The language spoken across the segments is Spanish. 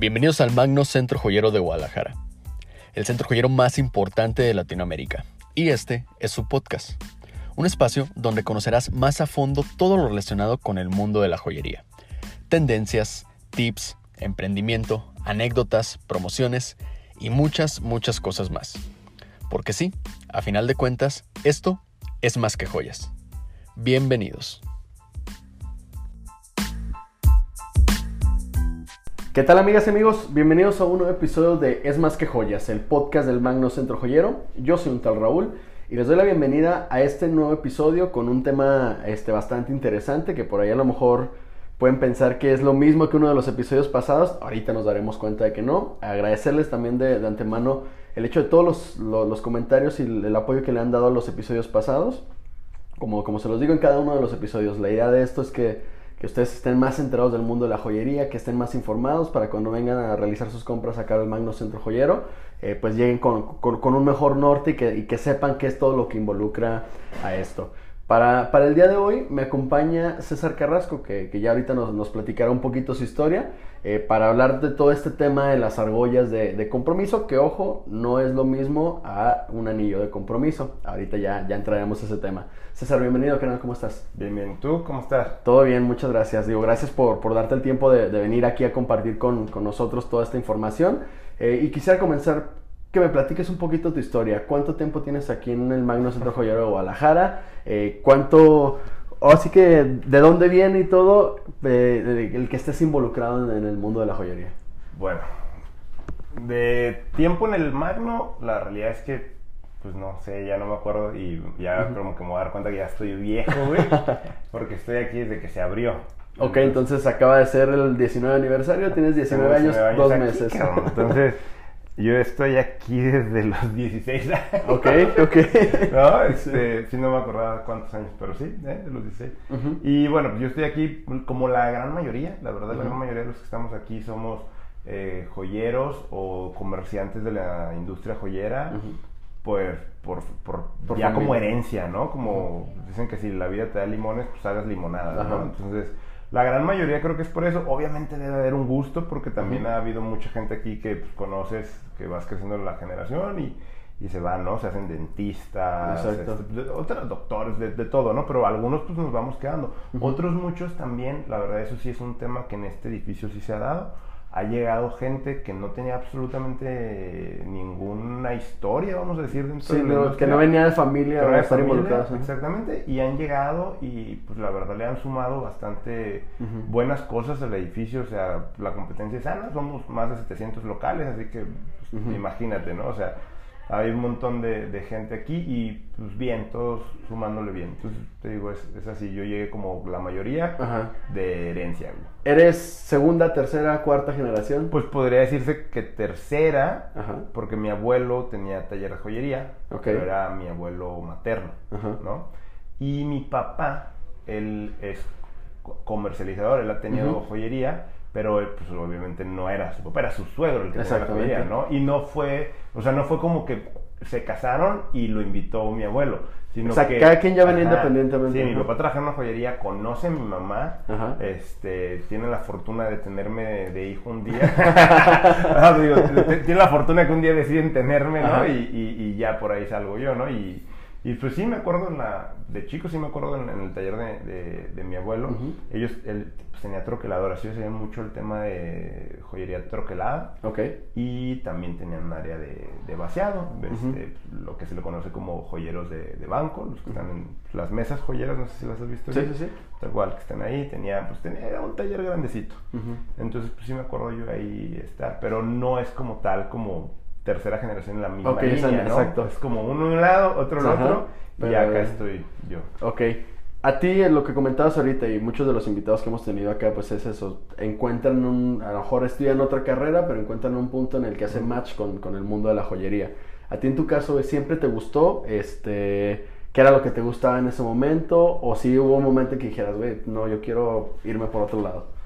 Bienvenidos al Magno Centro Joyero de Guadalajara, el centro joyero más importante de Latinoamérica. Y este es su podcast, un espacio donde conocerás más a fondo todo lo relacionado con el mundo de la joyería. Tendencias, tips, emprendimiento, anécdotas, promociones y muchas, muchas cosas más. Porque sí, a final de cuentas, esto es más que joyas. Bienvenidos. ¿Qué tal amigas y amigos? Bienvenidos a un nuevo episodio de Es más que joyas, el podcast del Magno Centro Joyero. Yo soy un tal Raúl y les doy la bienvenida a este nuevo episodio con un tema este, bastante interesante que por ahí a lo mejor pueden pensar que es lo mismo que uno de los episodios pasados. Ahorita nos daremos cuenta de que no. Agradecerles también de, antemano el hecho de todos los, comentarios y el, apoyo que le han dado a los episodios pasados. Como, como se los digo en cada uno de los episodios, la idea de esto es que que ustedes estén más enterados del mundo de la joyería, que estén más informados para cuando vengan a realizar sus compras acá al Magno Centro Joyero, eh, pues lleguen con, un mejor norte y que, y que sepan qué es todo lo que involucra a esto. Para, el día de hoy me acompaña César Carrasco, que, ya ahorita nos, nos, platicará un poquito su historia, eh, para hablar de todo este tema de las argollas de, compromiso, que ojo, no es lo mismo a un anillo de compromiso. Ahorita ya, ya entraremos a ese tema. César, bienvenido, canal, ¿cómo estás? Bien, bien, ¿tú cómo estás? Todo bien, muchas gracias. Digo, gracias por, por darte el tiempo de, venir aquí a compartir con, con nosotros toda esta información. Eh, y quisiera comenzar que me platiques un poquito tu historia. ¿Cuánto tiempo tienes aquí en el Magno Centro Joyero de Guadalajara? Eh, ¿Cuánto, así que, de dónde viene y todo eh, el que estés involucrado en, el mundo de la joyería? Bueno, de tiempo en el Magno, la realidad es que, pues no sé, ya no me acuerdo y ya como que me voy a dar cuenta que ya estoy viejo, güey, porque estoy aquí desde que se abrió. Ok, entonces acaba de ser el 19 aniversario, tienes 19, años, dos meses. Entonces... Yo estoy aquí desde los 16 años. Ok, ok. no, este, sí. no me acordaba cuántos años, pero sí, ¿eh? de los 16. Y bueno, pues yo estoy aquí como la gran mayoría, la verdad, la gran mayoría de los que estamos aquí somos eh, joyeros o comerciantes de la industria joyera. Pues por, por, ya como herencia, ¿no? Como dicen que si la vida te da limones, pues hagas limonada, ¿no? Entonces, la gran mayoría creo que es por eso. Obviamente debe haber un gusto porque también ha habido mucha gente aquí que pues, conoces, que vas creciendo en la generación y, y se van, ¿no? Se hacen dentistas, este, otros doctores, de, de, todo, ¿no? Pero algunos pues nos vamos quedando. Otros muchos también, la verdad eso sí es un tema que en este edificio sí se ha dado ha llegado gente que no tenía absolutamente ninguna historia, vamos a decir, dentro sí, que no venía de familia o estar involucrados. Exactamente, y han llegado y pues la verdad le han sumado bastante buenas cosas al edificio, o sea, la competencia es sana, somos más de 700 locales, así que pues, imagínate, ¿no? O sea, hay un montón de, gente aquí y pues bien, todos sumándole bien. Entonces te digo, es, es así, yo llegué como la mayoría de herencia. ¿Eres segunda, tercera, cuarta generación? Pues podría decirse que tercera, porque mi abuelo tenía taller de joyería, pero era mi abuelo materno, ¿no? Y mi papá, él es comercializador, él ha tenido joyería pero pues obviamente no era su papá, era su suegro el que tenía la joyería, ¿no? Y no fue, o sea, no fue como que se casaron y lo invitó mi abuelo, sino o sea, que cada quien ya venía independientemente. Sí, mi papá trabaja en una joyería, conoce a mi mamá, este, tiene la fortuna de tenerme de, hijo un día, ah, tiene la fortuna que un día deciden tenerme, ¿no? Y, y, ya por ahí salgo yo, ¿no? Y, y pues sí me acuerdo en la, de chico sí me acuerdo en, el taller de, de, mi abuelo, ellos, él pues, tenía troqueladora, así se mucho el tema de joyería troquelada. Ok. Y también tenían un área de, de vaciado, este, lo que se le conoce como joyeros de, de banco, los que están en las mesas joyeras, no sé si las has visto. Sí, sí, sí. Tal cual, que están ahí, tenía, pues tenía un taller grandecito. Entonces, pues sí me acuerdo yo ahí estar, pero no es como tal como tercera generación en la misma línea, ¿no? Exacto. Es como uno de un lado, otro del otro, y acá estoy yo. Ok. A ti, lo que comentabas ahorita y muchos de los invitados que hemos tenido acá, pues es eso. Encuentran un, a lo mejor estudian otra carrera, pero encuentran un punto en el que hace match con, con, el mundo de la joyería. A ti en tu caso, ¿siempre te gustó? Este, ¿Qué era lo que te gustaba en ese momento? ¿O si hubo un momento en que dijeras, güey, no, yo quiero irme por otro lado?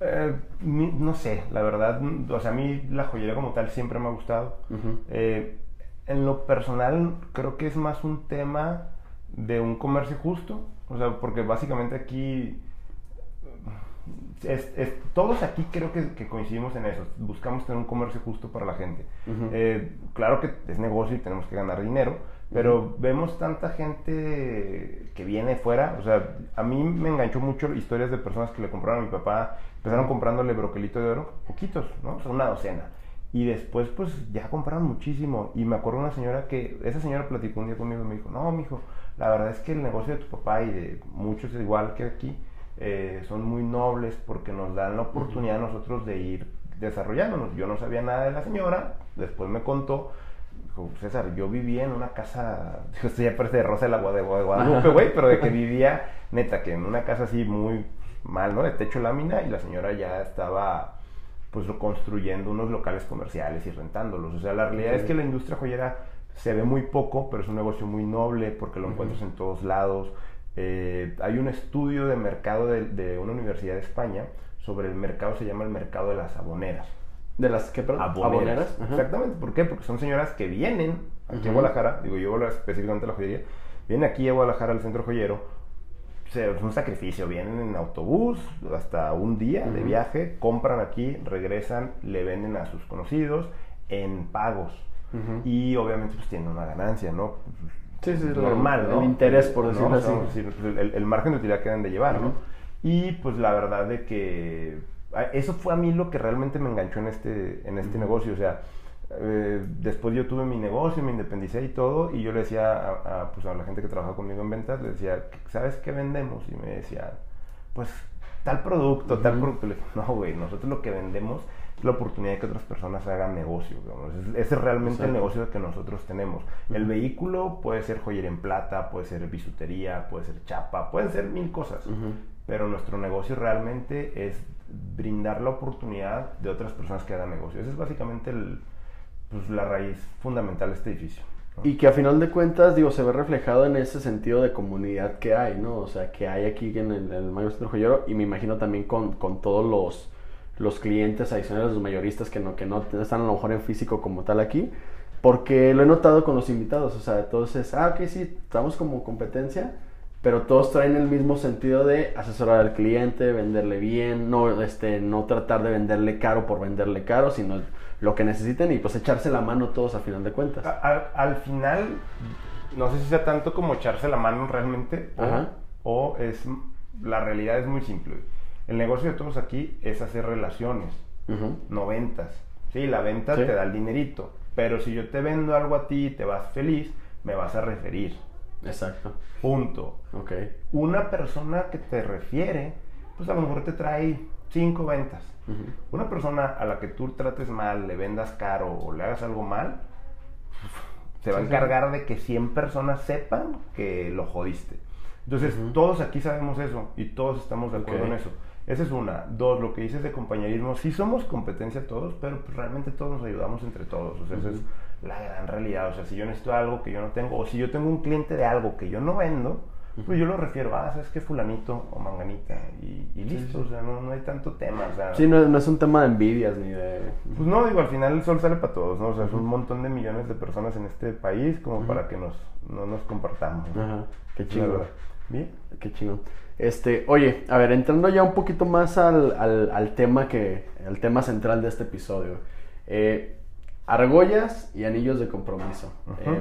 Eh, no sé, la verdad, o sea, a mí la joyería como tal siempre me ha gustado. Eh, en lo personal, creo que es más un tema de un comercio justo, o sea, porque básicamente aquí todos aquí creo que, coincidimos en eso. Buscamos tener un comercio justo para la gente. Eh, claro que es negocio y tenemos que ganar dinero, pero vemos tanta gente que viene fuera. O sea, a mí me enganchó mucho historias de personas que le compraron a mi papá. Empezaron comprándole broquelito de oro, poquitos, ¿no? O sea, una docena. Y después, pues ya compraron muchísimo. Y me acuerdo una señora que, esa señora platicó un día conmigo y me dijo: No, mijo, la verdad es que el negocio de tu papá y de muchos, igual que aquí, eh, son muy nobles porque nos dan la oportunidad a nosotros de ir desarrollándonos. Yo no sabía nada de la señora, después me contó, dijo, César, yo vivía en una casa, esto ya parece de Rosa de la de Guadalupe, güey, pero de que vivía, neta, que en una casa así muy mal, ¿no? De techo lámina y la señora ya estaba pues construyendo unos locales comerciales y rentándolos. O sea, la realidad es que la industria joyera se ve muy poco, pero es un negocio muy noble porque lo encuentras en todos lados. Eh, hay un estudio de mercado de, una universidad de España sobre el mercado, se llama el mercado de las aboneras. ¿De las qué, perdón? Aboneras. Exactamente. ¿Por qué? Porque son señoras que vienen aquí a Guadalajara, digo yo específicamente a la joyería, vienen aquí a Guadalajara al centro joyero, es un sacrificio, vienen en autobús hasta un día de viaje, compran aquí, regresan, le venden a sus conocidos en pagos. Y obviamente pues tienen una ganancia, ¿no? Sí, sí, normal, ¿no? El interés, por decirlo así. Pues, el, margen de utilidad que deben de llevar, ¿no? Y pues la verdad de que eso fue a mí lo que realmente me enganchó en este, en este negocio. O sea, eh, después yo tuve mi negocio, me independicé y todo, y yo le decía a, pues a la gente que trabaja conmigo en ventas, le decía, ¿sabes qué vendemos? Y me decían, pues tal producto, tal producto. Le dije, no, güey, nosotros lo que vendemos la oportunidad de que otras personas hagan negocio. Ese es realmente el negocio que nosotros tenemos. El vehículo puede ser joyería en plata, puede ser bisutería, puede ser chapa, pueden ser mil cosas. Pero nuestro negocio realmente es brindar la oportunidad de otras personas que hagan negocio. Esa es básicamente pues, la raíz fundamental de este edificio. Y que a final de cuentas, digo, se ve reflejado en ese sentido de comunidad que hay, ¿no? O sea, que hay aquí en el, el Mayo Centro Joyero y me imagino también con, con todos los los clientes adicionales, los mayoristas que no, que no están a lo mejor en físico como tal aquí, porque lo he notado con los invitados, o sea, entonces, ah, ok, sí, estamos como competencia, pero todos traen el mismo sentido de asesorar al cliente, venderle bien, no, este, no tratar de venderle caro por venderle caro, sino lo que necesiten y pues echarse la mano todos a final de cuentas. Al, final, no sé si sea tanto como echarse la mano realmente, o es, la realidad es muy simple el negocio de todos aquí es hacer relaciones, no ventas. Sí, la venta te da el dinerito, pero si yo te vendo algo a ti y te vas feliz, me vas a referir. Exacto. Punto. Ok. Una persona que te refiere, pues a lo mejor te trae cinco ventas. Una persona a la que tú trates mal, le vendas caro o le hagas algo mal, se va a encargar de que 100 personas sepan que lo jodiste. Entonces, todos aquí sabemos eso y todos estamos de acuerdo en eso. Esa es una. Dos, lo que dices de compañerismo, sí somos competencia todos, pero pues realmente todos nos ayudamos entre todos. O sea, esa es la gran realidad. O sea, si yo necesito algo que yo no tengo, o si yo tengo un cliente de algo que yo no vendo, pues yo lo refiero, ah, ¿sabes qué? Fulanito o manganita. Y, listo, o sea, no, no, hay tanto tema. O sea, sí, no, no, es un tema de envidias ni de. Pues no, digo, al final el sol sale para todos, ¿no? O sea, es un montón de millones de personas en este país como para que nos, no nos compartamos. Ajá, qué chido. Bien, qué chido. Este, oye, a ver, entrando ya un poquito más al, al, tema que, al tema central de este episodio. Eh, argollas y anillos de compromiso. Eh,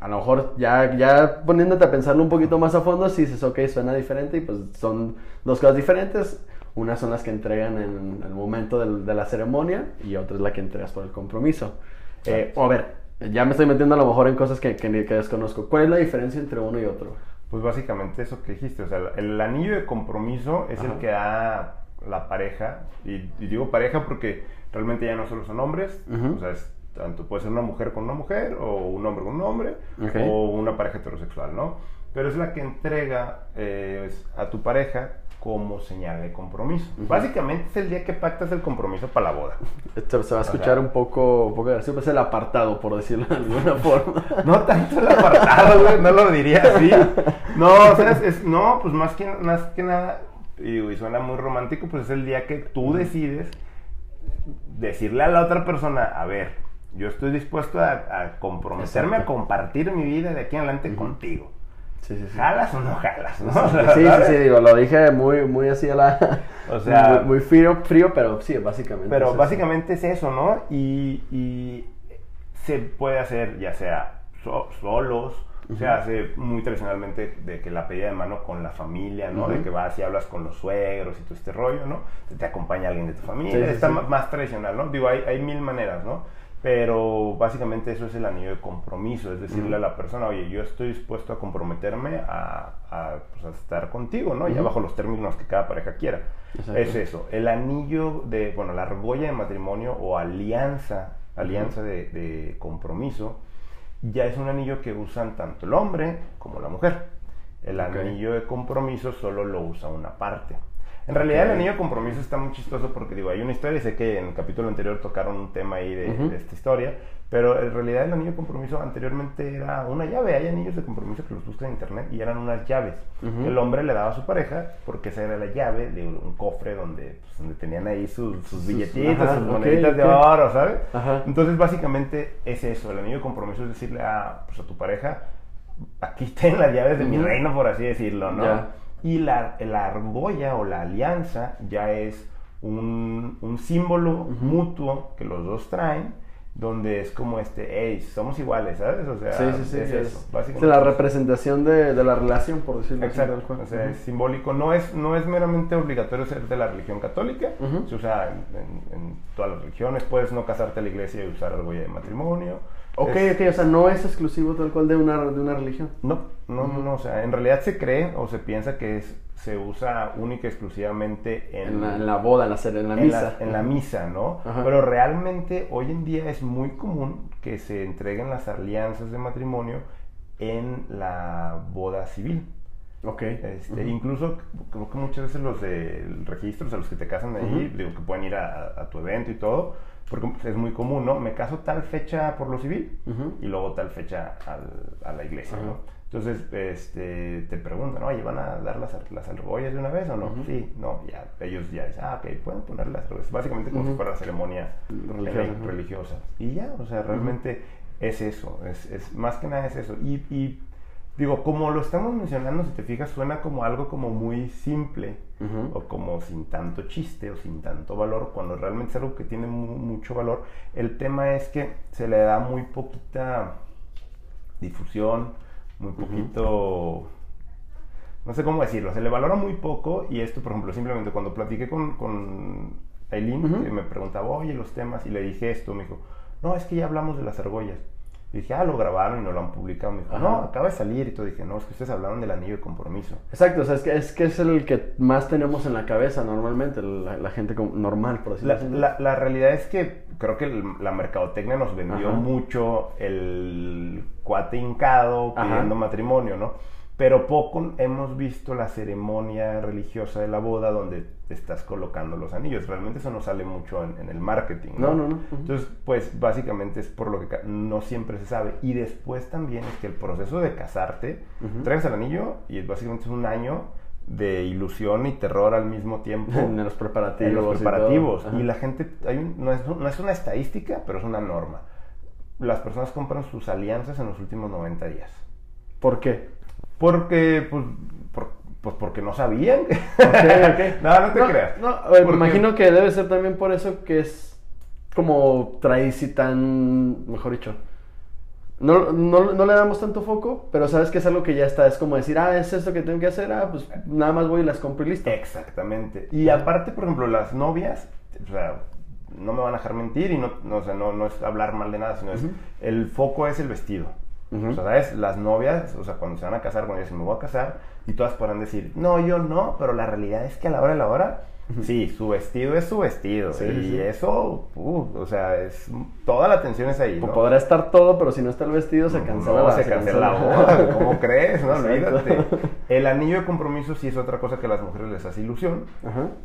a lo mejor ya, ya poniéndote a pensarlo un poquito más a fondo, si dices, ok, suena diferente y pues son dos cosas diferentes. Una son las que entregan en el momento de la ceremonia y otra es la que entregas por el compromiso. Eh, o a ver, ya me estoy metiendo a lo mejor en cosas que, que desconozco. ¿Cuál es la diferencia entre uno y otro? Pues básicamente eso que dijiste, o sea, el anillo de compromiso es el que da la pareja, y, digo pareja porque realmente ya no solo son hombres, o sea, tanto puede ser una mujer con una mujer, o un hombre con un hombre, o una pareja heterosexual, ¿no? Pero es la que entrega eh, a tu pareja como señal de compromiso. Básicamente es el día que pactas el compromiso para la boda. Esto se va a escuchar un poco, un poco es el apartado, por decirlo de alguna forma. no tanto el apartado, güey, no lo diría así. No, o sea, es, no, pues más que, más que nada, y, suena muy romántico, pues es el día que tú decides decirle a la otra persona, a ver, yo estoy dispuesto a, comprometerme a compartir mi vida de aquí en adelante contigo. Sí, sí, sí. ¿Jalas o no jalas? ¿no? Sí, sí, sí, digo, lo dije muy, muy así a la... O sea... Muy, frío, frío, pero sí, básicamente. Pero básicamente es eso, ¿no? Y, y, se puede hacer ya sea solos, o sea, hace muy tradicionalmente de que la pedida de mano con la familia, ¿no? De que vas y hablas con los suegros y todo este rollo, ¿no? Te, acompaña alguien de tu familia. Está más tradicional, ¿no? Digo, hay, hay mil maneras, ¿no? Pero básicamente eso es el anillo de compromiso, es decirle a la persona, oye, yo estoy dispuesto a comprometerme a, a, pues, estar contigo, ¿no? Ya bajo los términos que cada pareja quiera. Es eso. El anillo de, bueno, la argolla de matrimonio o alianza, alianza de, de, compromiso, ya es un anillo que usan tanto el hombre como la mujer. El anillo de compromiso solo lo usa una parte. En realidad el anillo de compromiso está muy chistoso porque digo, hay una historia, sé que en el capítulo anterior tocaron un tema ahí de, esta historia, pero en realidad el anillo de compromiso anteriormente era una llave, hay anillos de compromiso que los buscan en internet y eran unas llaves. El hombre le daba a su pareja porque esa era la llave de un cofre donde, pues, donde tenían ahí sus, sus billetitos, sus moneditas de oro, ¿sabes? Entonces básicamente es eso, el anillo de compromiso es decirle a, pues, a tu pareja, aquí están las llaves de mi reino, por así decirlo, ¿no? Y la, la, argolla o la alianza ya es un, un símbolo mutuo que los dos traen, donde es como este, hey, somos iguales, ¿sabes? O sea, sí, sí, sí, es, eso, básicamente. Es la representación de, de, la relación, por decirlo Exacto. así. Exacto, o sea, es simbólico. No es, no es meramente obligatorio ser de la religión católica, se usa en, en, todas las religiones, puedes no casarte a la iglesia y usar argolla de matrimonio. Ok, ok, o sea, no es exclusivo tal cual de una, de una religión. No, no, no, o sea, en realidad se cree o se piensa que es, se usa única y exclusivamente en, en, la, boda, en la, en la misa. en la misa, ¿no? Pero realmente hoy en día es muy común que se entreguen las alianzas de matrimonio en la boda civil. Ok. Este, Incluso, creo que muchas veces los de registros a los que te casan ahí, digo que pueden ir a, a tu evento y todo, porque es muy común, ¿no? Me caso tal fecha por lo civil y luego tal fecha a la iglesia, ¿no? Entonces, este, te preguntan, oye, ¿van a dar las, las de una vez o no? Sí, no, ya, ellos ya dicen, ah, ok, pueden poner las argollas. Básicamente como si fuera ceremonia religiosa. Y ya, o sea, realmente es eso, es, es, más que nada es eso. Y, y Digo, como lo estamos mencionando, si te fijas, suena como algo como muy simple o como sin tanto chiste o sin tanto valor, cuando realmente es algo que tiene mucho valor. El tema es que se le da muy poquita difusión, muy poquito... No sé cómo decirlo, se le valora muy poco y esto, por ejemplo, simplemente cuando platiqué con, con Aileen, que me preguntaba, oye, los temas, y le dije esto, me dijo, no, es que ya hablamos de las argollas. Y dije, ah, lo grabaron y no lo han publicado. Me dijo, no, acaba de salir. Y todo dije, no, es que ustedes hablaron del anillo de compromiso. Exacto, o sea, es que es, que es el que más tenemos en la cabeza normalmente, la, gente normal, por decirlo así. La, la, realidad es que creo que la mercadotecnia nos vendió mucho el cuate hincado pidiendo matrimonio, ¿no? Pero poco hemos visto la ceremonia religiosa de la boda donde estás colocando los anillos. Realmente eso no sale mucho en, el marketing. ¿no? No, no, Entonces, pues básicamente es por lo que no siempre se sabe. Y después también es que el proceso de casarte, traes el anillo y básicamente es un año de ilusión y terror al mismo tiempo. en los preparativos. En los preparativos. Y, la gente, hay no, es, no es una estadística, pero es una norma. Las personas compran sus alianzas en los últimos 90 días. ¿Por qué? Porque, pues, pues porque no sabían. no, no te creas. No, me imagino que debe ser también por eso que es como tradición mejor dicho. No, no, no, le damos tanto foco, pero sabes que es algo que ya está. Es como decir, ah, es esto que tengo que hacer, ah, pues nada más voy y las compro y listo. Exactamente. Y aparte, por ejemplo, las novias, o sea, no me van a dejar mentir y no, no, o sea, no, no es hablar mal de nada, sino es el foco es el vestido. O sea, ¿sabes? Las novias, o sea, cuando se van a casar, cuando dicen me voy a casar, y todas podrán decir, no, yo no, pero la realidad es que a la hora de la hora Sí, su vestido es su vestido. y eso, uh, o sea, es toda la atención es ahí. ¿no? Podrá estar todo, pero si no está el vestido, se cancela. No, se, cancela la boda. ¿Cómo crees? No, olvídate. El anillo de compromiso sí es otra cosa que a las mujeres les hace ilusión.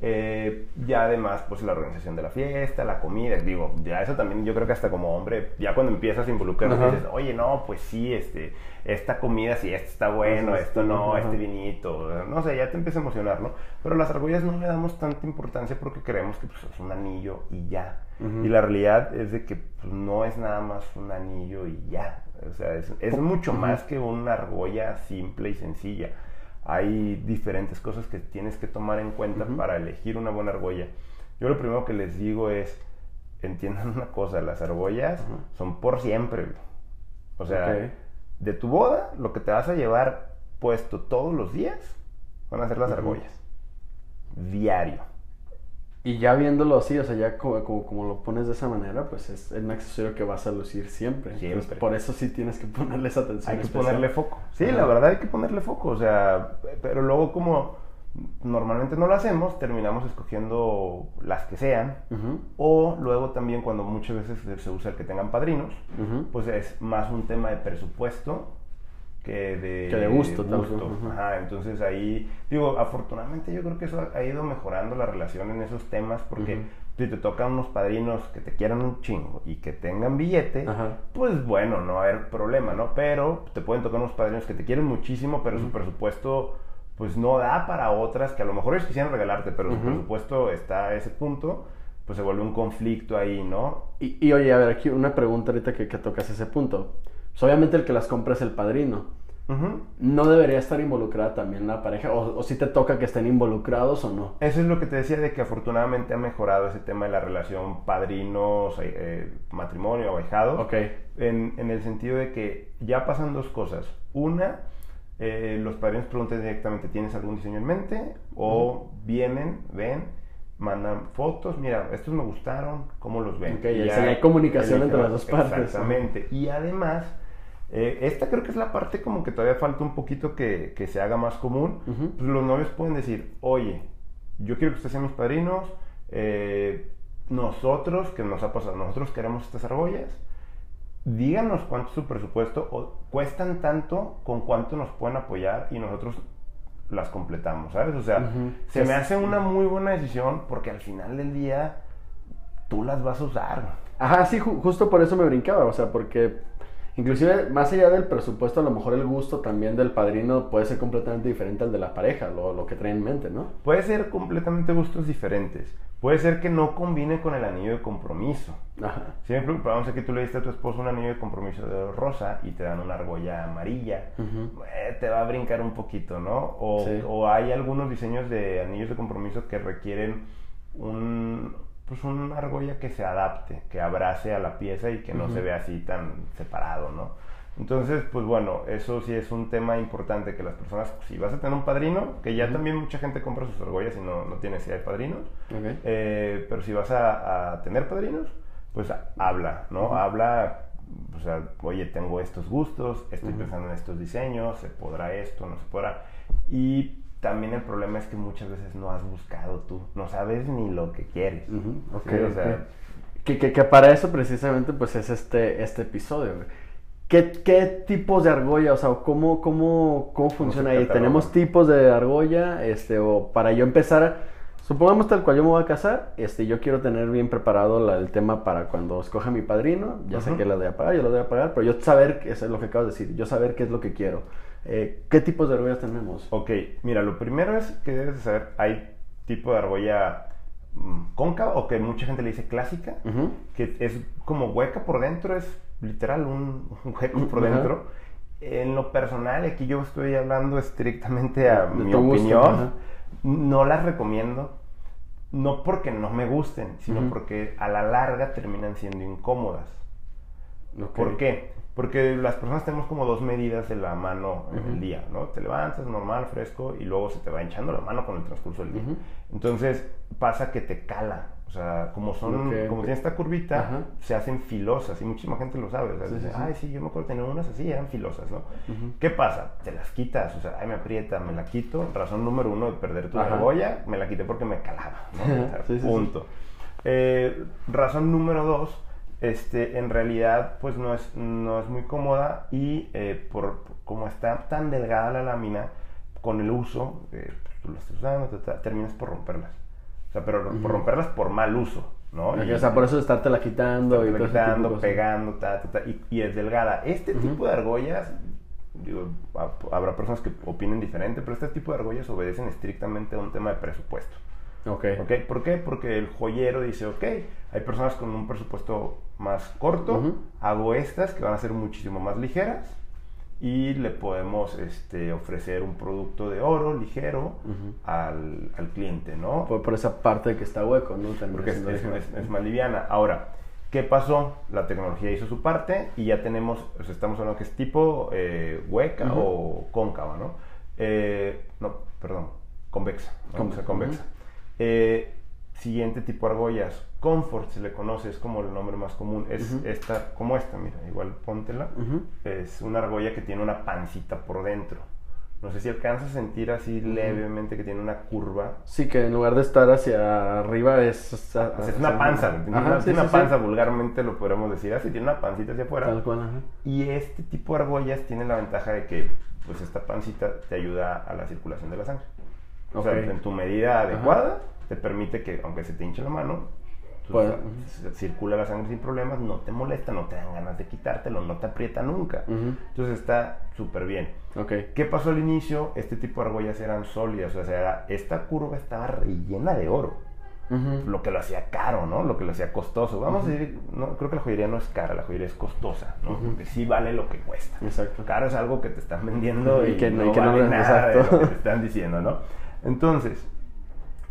Eh, ya además, pues la organización de la fiesta, la comida. Digo, ya eso también yo creo que hasta como hombre, ya cuando empiezas a involucrarte, dices, oye, no, pues sí, este esta comida sí, esto está bueno, esto no, este vinito, no sé, ya te empieza a emocionar, ¿no? Pero las argollas no le damos tanta importancia porque creemos que pues, es un anillo y ya. Y la realidad es de que pues, no es nada más un anillo y ya. O sea, es, mucho más que una argolla simple y sencilla. Hay diferentes cosas que tienes que tomar en cuenta para elegir una buena argolla. Yo lo primero que les digo es, entiendan una cosa, las argollas son por siempre. O sea, de tu boda, lo que te vas a llevar puesto todos los días van a ser las argollas. Diario. Y ya viéndolo así, o sea, ya como, como, lo pones de esa manera, pues es un accesorio que vas a lucir siempre. Siempre. por eso sí tienes que ponerle esa atención. Hay que ponerle foco. Sí, la verdad hay que ponerle foco. O sea, pero luego como normalmente no lo hacemos, terminamos escogiendo las que sean. O luego también cuando muchas veces se usa el que tengan padrinos, pues es más un tema de presupuesto que de, que de gusto. entonces ahí, digo, afortunadamente yo creo que eso ha ido mejorando la relación en esos temas porque si te tocan unos padrinos que te quieran un chingo y que tengan billete, pues bueno, no va a haber problema, ¿no? Pero te pueden tocar unos padrinos que te quieren muchísimo, pero su presupuesto pues no da para otras que a lo mejor ellos quisieran regalarte, pero su presupuesto está a ese punto, pues se vuelve un conflicto ahí, ¿no? Y, oye, a ver, aquí una pregunta ahorita que, que tocas ese punto. Pues obviamente el que las compra es el padrino. ¿No debería estar involucrada también la pareja? O, si te toca que estén involucrados o no? Eso es lo que te decía de que afortunadamente ha mejorado ese tema de la relación padrinos, eh, matrimonio, abejado. Ok. En, en, el sentido de que ya pasan dos cosas. Una, eh, los padrinos preguntan directamente, ¿tienes algún diseño en mente? O vienen, ven, mandan fotos, mira, estos me gustaron, ¿cómo los ven? Okay, y hay comunicación entre las dos partes. Exactamente. Y además eh, esta creo que es la parte como que todavía falta un poquito que, que se haga más común. pues los novios pueden decir, oye, yo quiero que ustedes sean mis padrinos, eh, nosotros, que nos ha pasado, nosotros queremos estas argollas, díganos cuánto es su presupuesto, o cuestan tanto con cuánto nos pueden apoyar y nosotros las completamos, ¿sabes? O sea, se me hace una muy buena decisión porque al final del día tú las vas a usar. Ajá, sí, justo por eso me brincaba, o sea, porque Inclusive, más allá del presupuesto, a lo mejor el gusto también del padrino puede ser completamente diferente al de la pareja, lo, lo que trae en mente, ¿no? Puede ser completamente gustos diferentes. Puede ser que no combine con el anillo de compromiso. Ajá. Siempre, vamos a que tú le diste a tu esposo un anillo de compromiso de rosa y te dan una argolla amarilla. Eh, te va a brincar un poquito, ¿no? O, o hay algunos diseños de anillos de compromiso que requieren un, pues una argolla que se adapte, que abrace a la pieza y que no se vea así tan separado, ¿no? Entonces, pues bueno, eso sí es un tema importante que las personas, si vas a tener un padrino, que ya también mucha gente compra sus argollas y no, no tiene necesidad de padrinos, eh, pero si vas a, tener padrinos, pues habla, ¿no? Habla, o sea, oye, tengo estos gustos, estoy pensando en estos diseños, se podrá esto, no se podrá. Y también el problema es que muchas veces no has buscado tú, no sabes ni lo que quieres. que, que, para eso precisamente pues es este, este episodio. ¿Qué, ¿Qué, tipos de argolla, o sea, cómo, cómo, cómo funciona ahí? ¿Tenemos tipos de argolla? Este, o para yo empezar, supongamos tal cual yo me voy a casar, este, yo quiero tener bien preparado el tema para cuando escoja mi padrino, ya sé que la voy a pagar, yo lo voy a pagar, pero yo saber, eso es lo que acabo de decir, yo saber qué es lo que quiero. Eh, ¿Qué tipos de argollas tenemos? Ok, mira, lo primero es que debes saber, hay tipo de argolla mm, cóncava o que mucha gente le dice clásica, que es como hueca por dentro, es literal un, hueco por dentro. En lo personal, aquí yo estoy hablando estrictamente a mi opinión, no las recomiendo. No porque no me gusten, sino porque a la larga terminan siendo incómodas. ¿Por qué? Porque las personas tenemos como dos medidas de la mano en el día, ¿no? Te levantas normal, fresco, y luego se te va hinchando la mano con el transcurso del día. Entonces pasa que te cala. O sea, como son, como tiene esta curvita, se hacen filosas, y muchísima gente lo sabe. O sea, ay, sí, yo me acuerdo tener unas así, eran filosas, ¿no? ¿Qué pasa? Te las quitas, o sea, ay, me aprieta, me la quito. Razón número uno de perder tu cebolla, me la quité porque me calaba, ¿no? Punto. Eh, razón número dos, este, en realidad pues no es, no es muy cómoda y eh, por, como está tan delgada la lámina, con el uso, eh, pues, tú lo estás usando, terminas por romperlas. O sea, pero por romperlas por mal uso, ¿no? Y, o sea, por eso la quitando y quitando, pegando, ta, ta, y, y, es delgada. Este tipo de argollas, digo, habrá personas que opinen diferente, pero este tipo de argollas obedecen estrictamente a un tema de presupuesto. Ok. ¿Por qué? Porque el joyero dice, ok, hay personas con un presupuesto más corto, hago estas que van a ser muchísimo más ligeras y le podemos este, ofrecer un producto de oro ligero al, cliente, ¿no? Por, esa parte que está hueco, ¿no? Porque es, más liviana. Ahora, ¿qué pasó? La tecnología hizo su parte y ya tenemos, estamos hablando que es tipo eh, hueca o cóncava, ¿no? Eh, no, perdón, convexa. Convexa. convexa. Eh, siguiente tipo de argollas, Comfort se le conoce, es como el nombre más común, es esta, como esta, mira, igual póntela, es una argolla que tiene una pancita por dentro. No sé si alcanzas a sentir así levemente que tiene una curva. Sí, que en lugar de estar hacia arriba es... es una panza, una panza vulgarmente lo podríamos decir así, tiene una pancita hacia afuera. Tal cual, Y este tipo de argollas tiene la ventaja de que pues esta pancita te ayuda a la circulación de la sangre. O sea, en tu medida adecuada te permite que, aunque se te hinche la mano, circula la sangre sin problemas, no te molesta, no te dan ganas de quitártelo, no te aprieta nunca. Entonces está súper bien. Okay. ¿Qué pasó al inicio? Este tipo de argollas eran sólidas, o sea, esta curva estaba rellena de oro. Lo que lo hacía caro, ¿no? Lo que lo hacía costoso. Vamos a decir, no, creo que la joyería no es cara, la joyería es costosa, ¿no? Porque sí vale lo que cuesta. Exacto. Caro es algo que te están vendiendo y, que, no vale nada de lo que te están diciendo, ¿no? Entonces,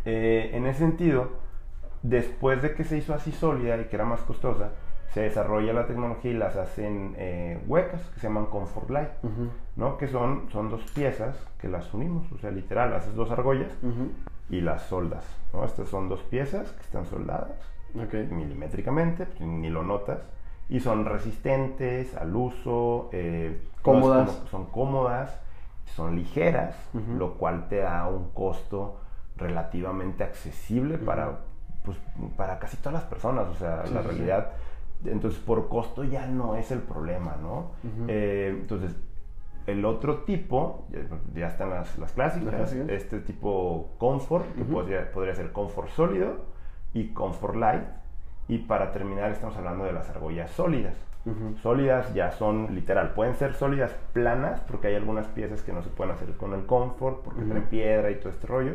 eh, en ese sentido, después de que se hizo así sólida y que era más costosa, se desarrolla la tecnología y las hacen eh, huecas que se llaman Comfort Light, ¿no? Que son, son dos piezas que las unimos, o sea, literal, haces dos argollas y las soldas, ¿no? Estas son dos piezas que están soldadas milimétricamente, pues, ni lo notas, y son resistentes al uso, eh, cómodas. son cómodas, son ligeras, lo cual te da un costo relativamente accesible para, pues, para casi todas las personas. O sea, la realidad, entonces por costo ya no es el problema, ¿no? Eh, entonces, el otro tipo, ya, están las, las clásicas, este tipo Comfort, que podría, podría ser Comfort sólido y Comfort light. Y para terminar estamos hablando de las argollas sólidas. Sólidas ya son literal, pueden ser sólidas planas, porque hay algunas piezas que no se pueden hacer con el Comfort, porque tienen piedra y todo este rollo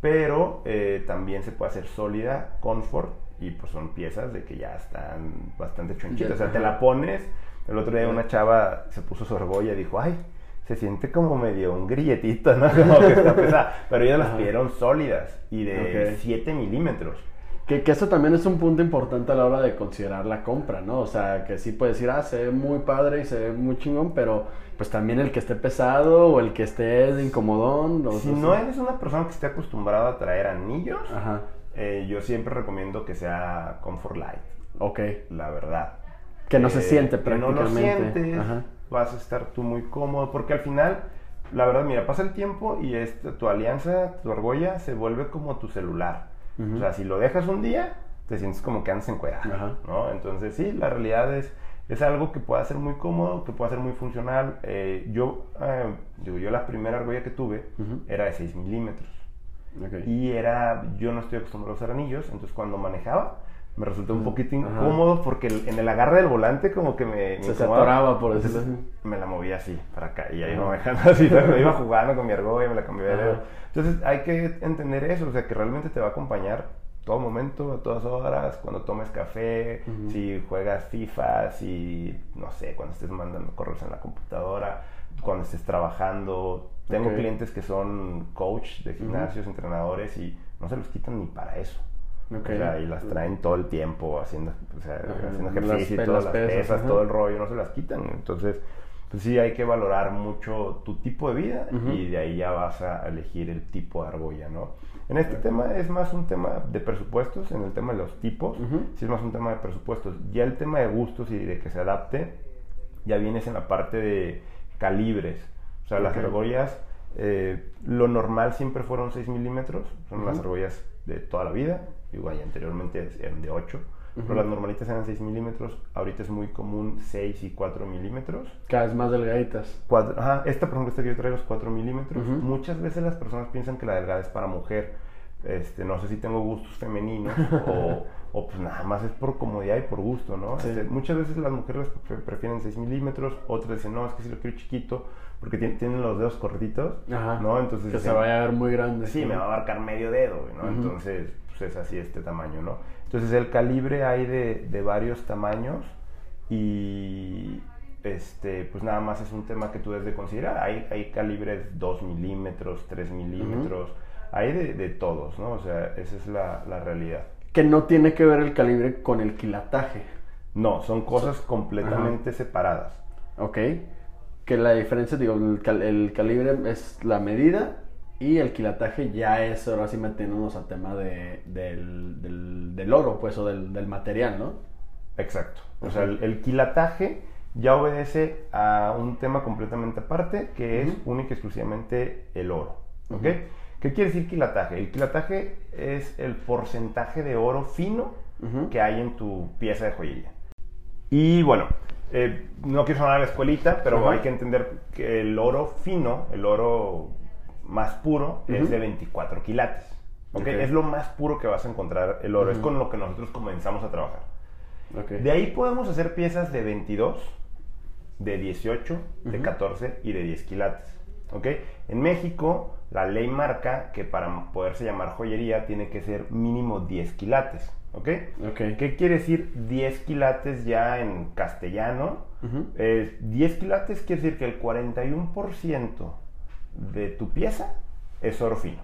pero eh, también se puede hacer sólida, confort, y pues son piezas de que ya están bastante chonchitas. O sea, te la pones. El otro día una chava se puso su argolla y dijo, ay, se siente como medio un grilletito, ¿no? Como que está pesada. Pero ellas las pidieron sólidas y de 7 milímetros. Que, que, eso también es un punto importante a la hora de considerar la compra, ¿no? O sea, que sí puedes decir, ah, se ve muy padre y se ve muy chingón, pero pues también el que esté pesado o el que esté de incomodón. si no eres una persona que esté acostumbrada a traer anillos, eh, yo siempre recomiendo que sea Comfort Light. Ok. La verdad. Que no se eh, siente prácticamente. no lo sientes, vas a estar tú muy cómodo, porque al final, la verdad, mira, pasa el tiempo y este, tu alianza, tu argolla, se vuelve como tu celular. O sea, si lo dejas un día, te sientes como que andas en ¿no? Entonces, sí, la realidad es, es algo que puede ser muy cómodo, que puede ser muy funcional. Eh, yo, eh, digo, yo la primera argolla que tuve era de 6 milímetros. Y era, yo no estoy acostumbrado a usar anillos, entonces cuando manejaba, me resultó un poquito incómodo porque en el agarre del volante como que me... se, atoraba, por decirlo así. Me la movía así, para acá, y ahí no me dejando así, me iba jugando con mi argolla, me la cambié de dedo. Entonces hay que entender eso, o sea, que realmente te va a acompañar todo momento, a todas horas, cuando tomes café, si juegas FIFA, si, no sé, cuando estés mandando correos en la computadora, cuando estés trabajando. Tengo clientes que son coach de gimnasios, entrenadores, y no se los quitan ni para eso. O sea, y las traen todo el tiempo haciendo, o sea, haciendo ejercicio, todas las pesas, todo el rollo, no se las quitan. Entonces, pues sí, hay que valorar mucho tu tipo de vida y de ahí ya vas a elegir el tipo de argolla, ¿no? En este tema es más un tema de presupuestos, en el tema de los tipos, sí es más un tema de presupuestos. Ya el tema de gustos y de que se adapte, ya vienes en la parte de calibres. O sea, las argollas, eh, lo normal siempre fueron 6 milímetros, son las argollas de toda la vida, igual anteriormente eran de 8 pero las normalitas eran 6 milímetros, ahorita es muy común 6 y 4 milímetros. Cada vez más delgaditas. ajá, esta, por ejemplo, esta que yo traigo es 4 milímetros. Muchas veces las personas piensan que la delgada es para mujer, este, no sé si tengo gustos femeninos o, o, pues nada más es por comodidad y por gusto, ¿no? Este, muchas veces las mujeres prefieren 6 milímetros, otras dicen, no, es que si lo quiero chiquito, porque tienen los dedos cortitos, ¿no? Entonces... Que se vaya a ver muy grande. Sí, me va a abarcar medio dedo, ¿no? Entonces, pues es así este tamaño, ¿no? Entonces el calibre hay de, de varios tamaños y este, pues nada más es un tema que tú debes de considerar. Hay, hay calibres 2 milímetros, 3 milímetros, hay de, de, todos, ¿no? O sea, esa es la, la, realidad. Que no tiene que ver el calibre con el quilataje. No, son cosas completamente separadas. Ok. Que la diferencia, digo, el, el, calibre es la medida y el quilataje ya es, ahora sí metiéndonos al tema de, del, del, del, oro, pues, o del, del material, ¿no? Exacto. O sea, el, el quilataje ya obedece a un tema completamente aparte, que es única y exclusivamente el oro. ¿Ok? ¿Qué quiere decir quilataje? El quilataje es el porcentaje de oro fino que hay en tu pieza de joyería. Y bueno, eh, no quiero sonar a la escuelita, pero hay que entender que el oro fino, el oro más puro, es de 24 quilates. ¿okay? Es lo más puro que vas a encontrar el oro. Es con lo que nosotros comenzamos a trabajar. De ahí podemos hacer piezas de 22, de 18, de 14 y de 10 quilates. En México, la ley marca que para poderse llamar joyería tiene que ser mínimo 10 quilates. ¿Qué quiere decir 10 quilates ya en castellano? 10 quilates quiere decir que el 41% de tu pieza es oro fino.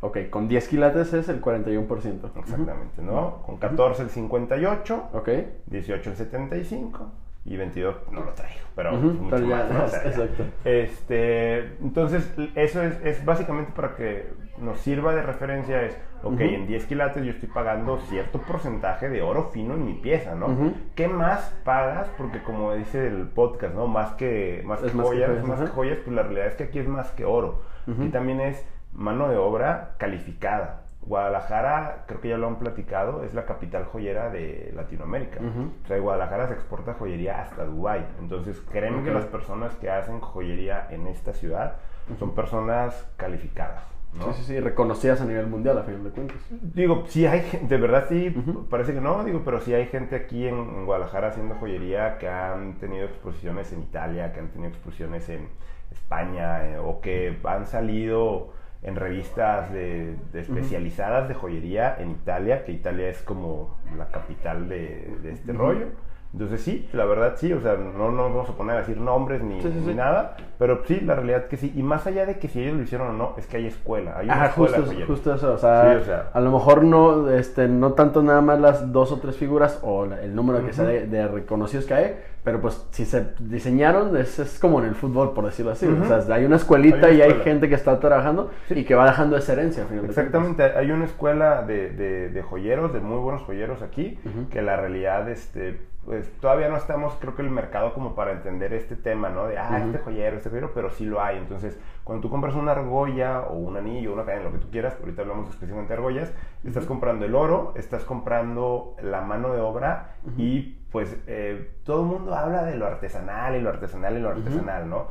Ok, con 10 quilates es el 41%. Exactamente, ¿no? Con 14 el 58, ok 18 el 75 y 22 no lo traigo, pero exacto. Este, entonces, eso es, es, básicamente para que nos sirva de referencia es, ok, en 10 quilates yo estoy pagando cierto porcentaje de oro fino en mi pieza, ¿no? ¿Qué más pagas? Porque como dice el podcast, ¿no? Más que, más que joyas, más que joyas, pues la realidad es que aquí es más que oro. Y también es mano de obra calificada. Guadalajara, creo que ya lo han platicado, es la capital joyera de Latinoamérica. O sea, Guadalajara se exporta joyería hasta Dubái. Entonces, créeme que las personas que hacen joyería en esta ciudad son personas calificadas. ¿no? Sí, sí, sí, reconocidas a nivel mundial, a final de cuentas. Digo, sí hay, de verdad sí, parece que no, digo, pero sí hay gente aquí en, Guadalajara haciendo joyería que han tenido exposiciones en Italia, que han tenido exposiciones en España, eh, o que han salido en revistas de, especializadas de joyería en Italia, que Italia es como la capital de, este rollo. Entonces sí, la verdad sí, o sea, no nos vamos a poner a decir nombres ni, nada, pero sí, la realidad que sí. Y más allá de que si ellos lo hicieron o no, es que hay escuela, hay una escuela justo, justo eso, o sea, a lo mejor no, este, no tanto nada más las dos o tres figuras o el número que sea de, reconocidos que hay, pero pues si se diseñaron, es, es como en el fútbol, por decirlo así. O sea, hay una escuelita y hay gente que está trabajando y que va dejando esa herencia. Exactamente, hay una escuela de, de, joyeros, de muy buenos joyeros aquí, que la realidad, este pues todavía no estamos, creo que el mercado como para entender este tema, ¿no? De, ah, este joyero, este joyero, pero sí lo hay. Entonces, cuando tú compras una argolla o un anillo, una cadena, lo que tú quieras, ahorita hablamos específicamente de argollas, estás comprando el oro, estás comprando la mano de obra y pues eh, todo el mundo habla de lo artesanal y lo artesanal y lo artesanal, ¿no?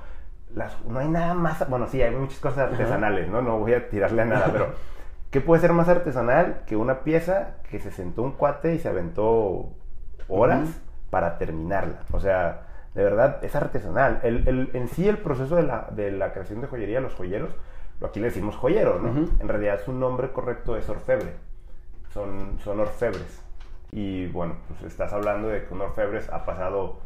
Las, no hay nada más, bueno, sí, hay muchas cosas artesanales, ¿no? No voy a tirarle a nada, pero ¿qué puede ser más artesanal que una pieza que se sentó un cuate y se aventó horas para terminarla. O sea, de verdad, es artesanal. El, el, en sí, el proceso de la, de la, creación de joyería, los joyeros, aquí le decimos joyero, ¿no? En realidad, su nombre correcto es orfebre. Son, son orfebres. Y bueno, pues estás hablando de que un orfebre ha pasado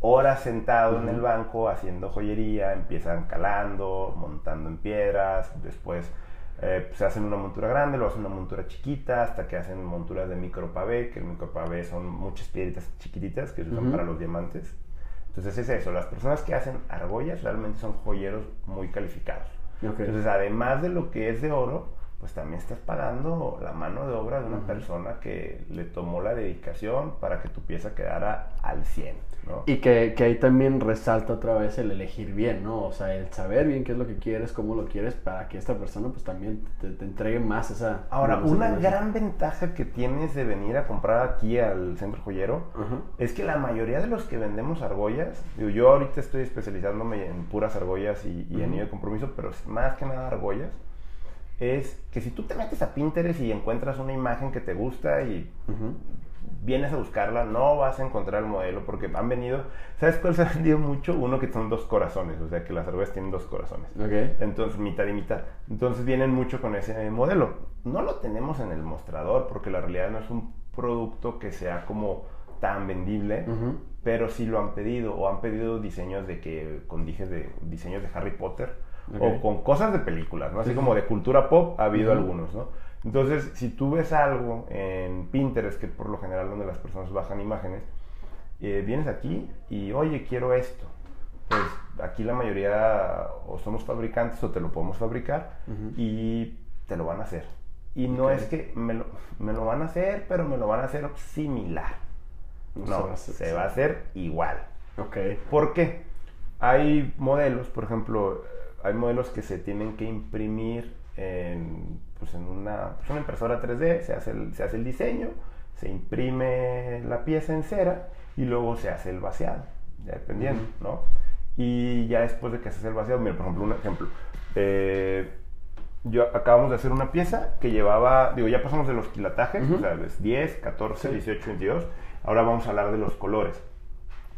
horas sentado en el banco haciendo joyería, empiezan calando, montando en piedras, después eh, se hacen una montura grande, luego hacen una montura chiquita, hasta que hacen monturas de micropavé, que el micropavé son muchas piedritas chiquititas que se usan para los diamantes. Entonces es eso, las personas que hacen argollas realmente son joyeros muy calificados. Entonces además de lo que es de oro, pues también estás pagando la mano de obra de una persona que le tomó la dedicación para que tu pieza quedara al 100. Y que, que, ahí también resalta otra vez el elegir bien, ¿no? O sea, el saber bien qué es lo que quieres, cómo lo quieres, para que esta persona pues también te, entregue más esa... Ahora, una gran ventaja que tienes de venir a comprar aquí al centro joyero es que la mayoría de los que vendemos argollas, yo ahorita estoy especializándome en puras argollas y, y en de compromiso, pero más que nada argollas, es que si tú te metes a Pinterest y encuentras una imagen que te gusta y vienes a buscarla, no vas a encontrar el modelo porque han venido, ¿sabes cuál se ha vendido mucho? Uno que son dos corazones, o sea que las argollas tienen dos corazones. Entonces, mitad y mitad. Entonces vienen mucho con ese modelo. No lo tenemos en el mostrador porque la realidad no es un producto que sea como tan vendible, pero sí lo han pedido o han pedido diseños de que con dije de diseños de Harry Potter O con cosas de películas, ¿no? Así Sí, como de cultura pop ha habido algunos, ¿no? Entonces, si tú ves algo en Pinterest, que por lo general donde las personas bajan imágenes, eh, vienes aquí y, oye, quiero esto. Pues aquí la mayoría o somos fabricantes o te lo podemos fabricar y te lo van a hacer. Y no es que me lo, me lo van a hacer, pero me lo van a hacer similar. No No, se va a hacer- se va a hacer igual. Ok. ¿Por qué? Hay modelos, por ejemplo, hay modelos que se tienen que imprimir en, pues en una, pues una impresora 3D, se hace, el, se hace el diseño, se imprime la pieza en cera y luego se hace el vaciado, ya dependiendo. ¿no? Y ya después de que se hace el vaciado, mira, por ejemplo, un ejemplo. eh, yo acabamos de hacer una pieza que llevaba, digo, ya pasamos de los quilatajes, o sea, es 10, 14, Sí. 18, 22. Ahora vamos a hablar de los colores.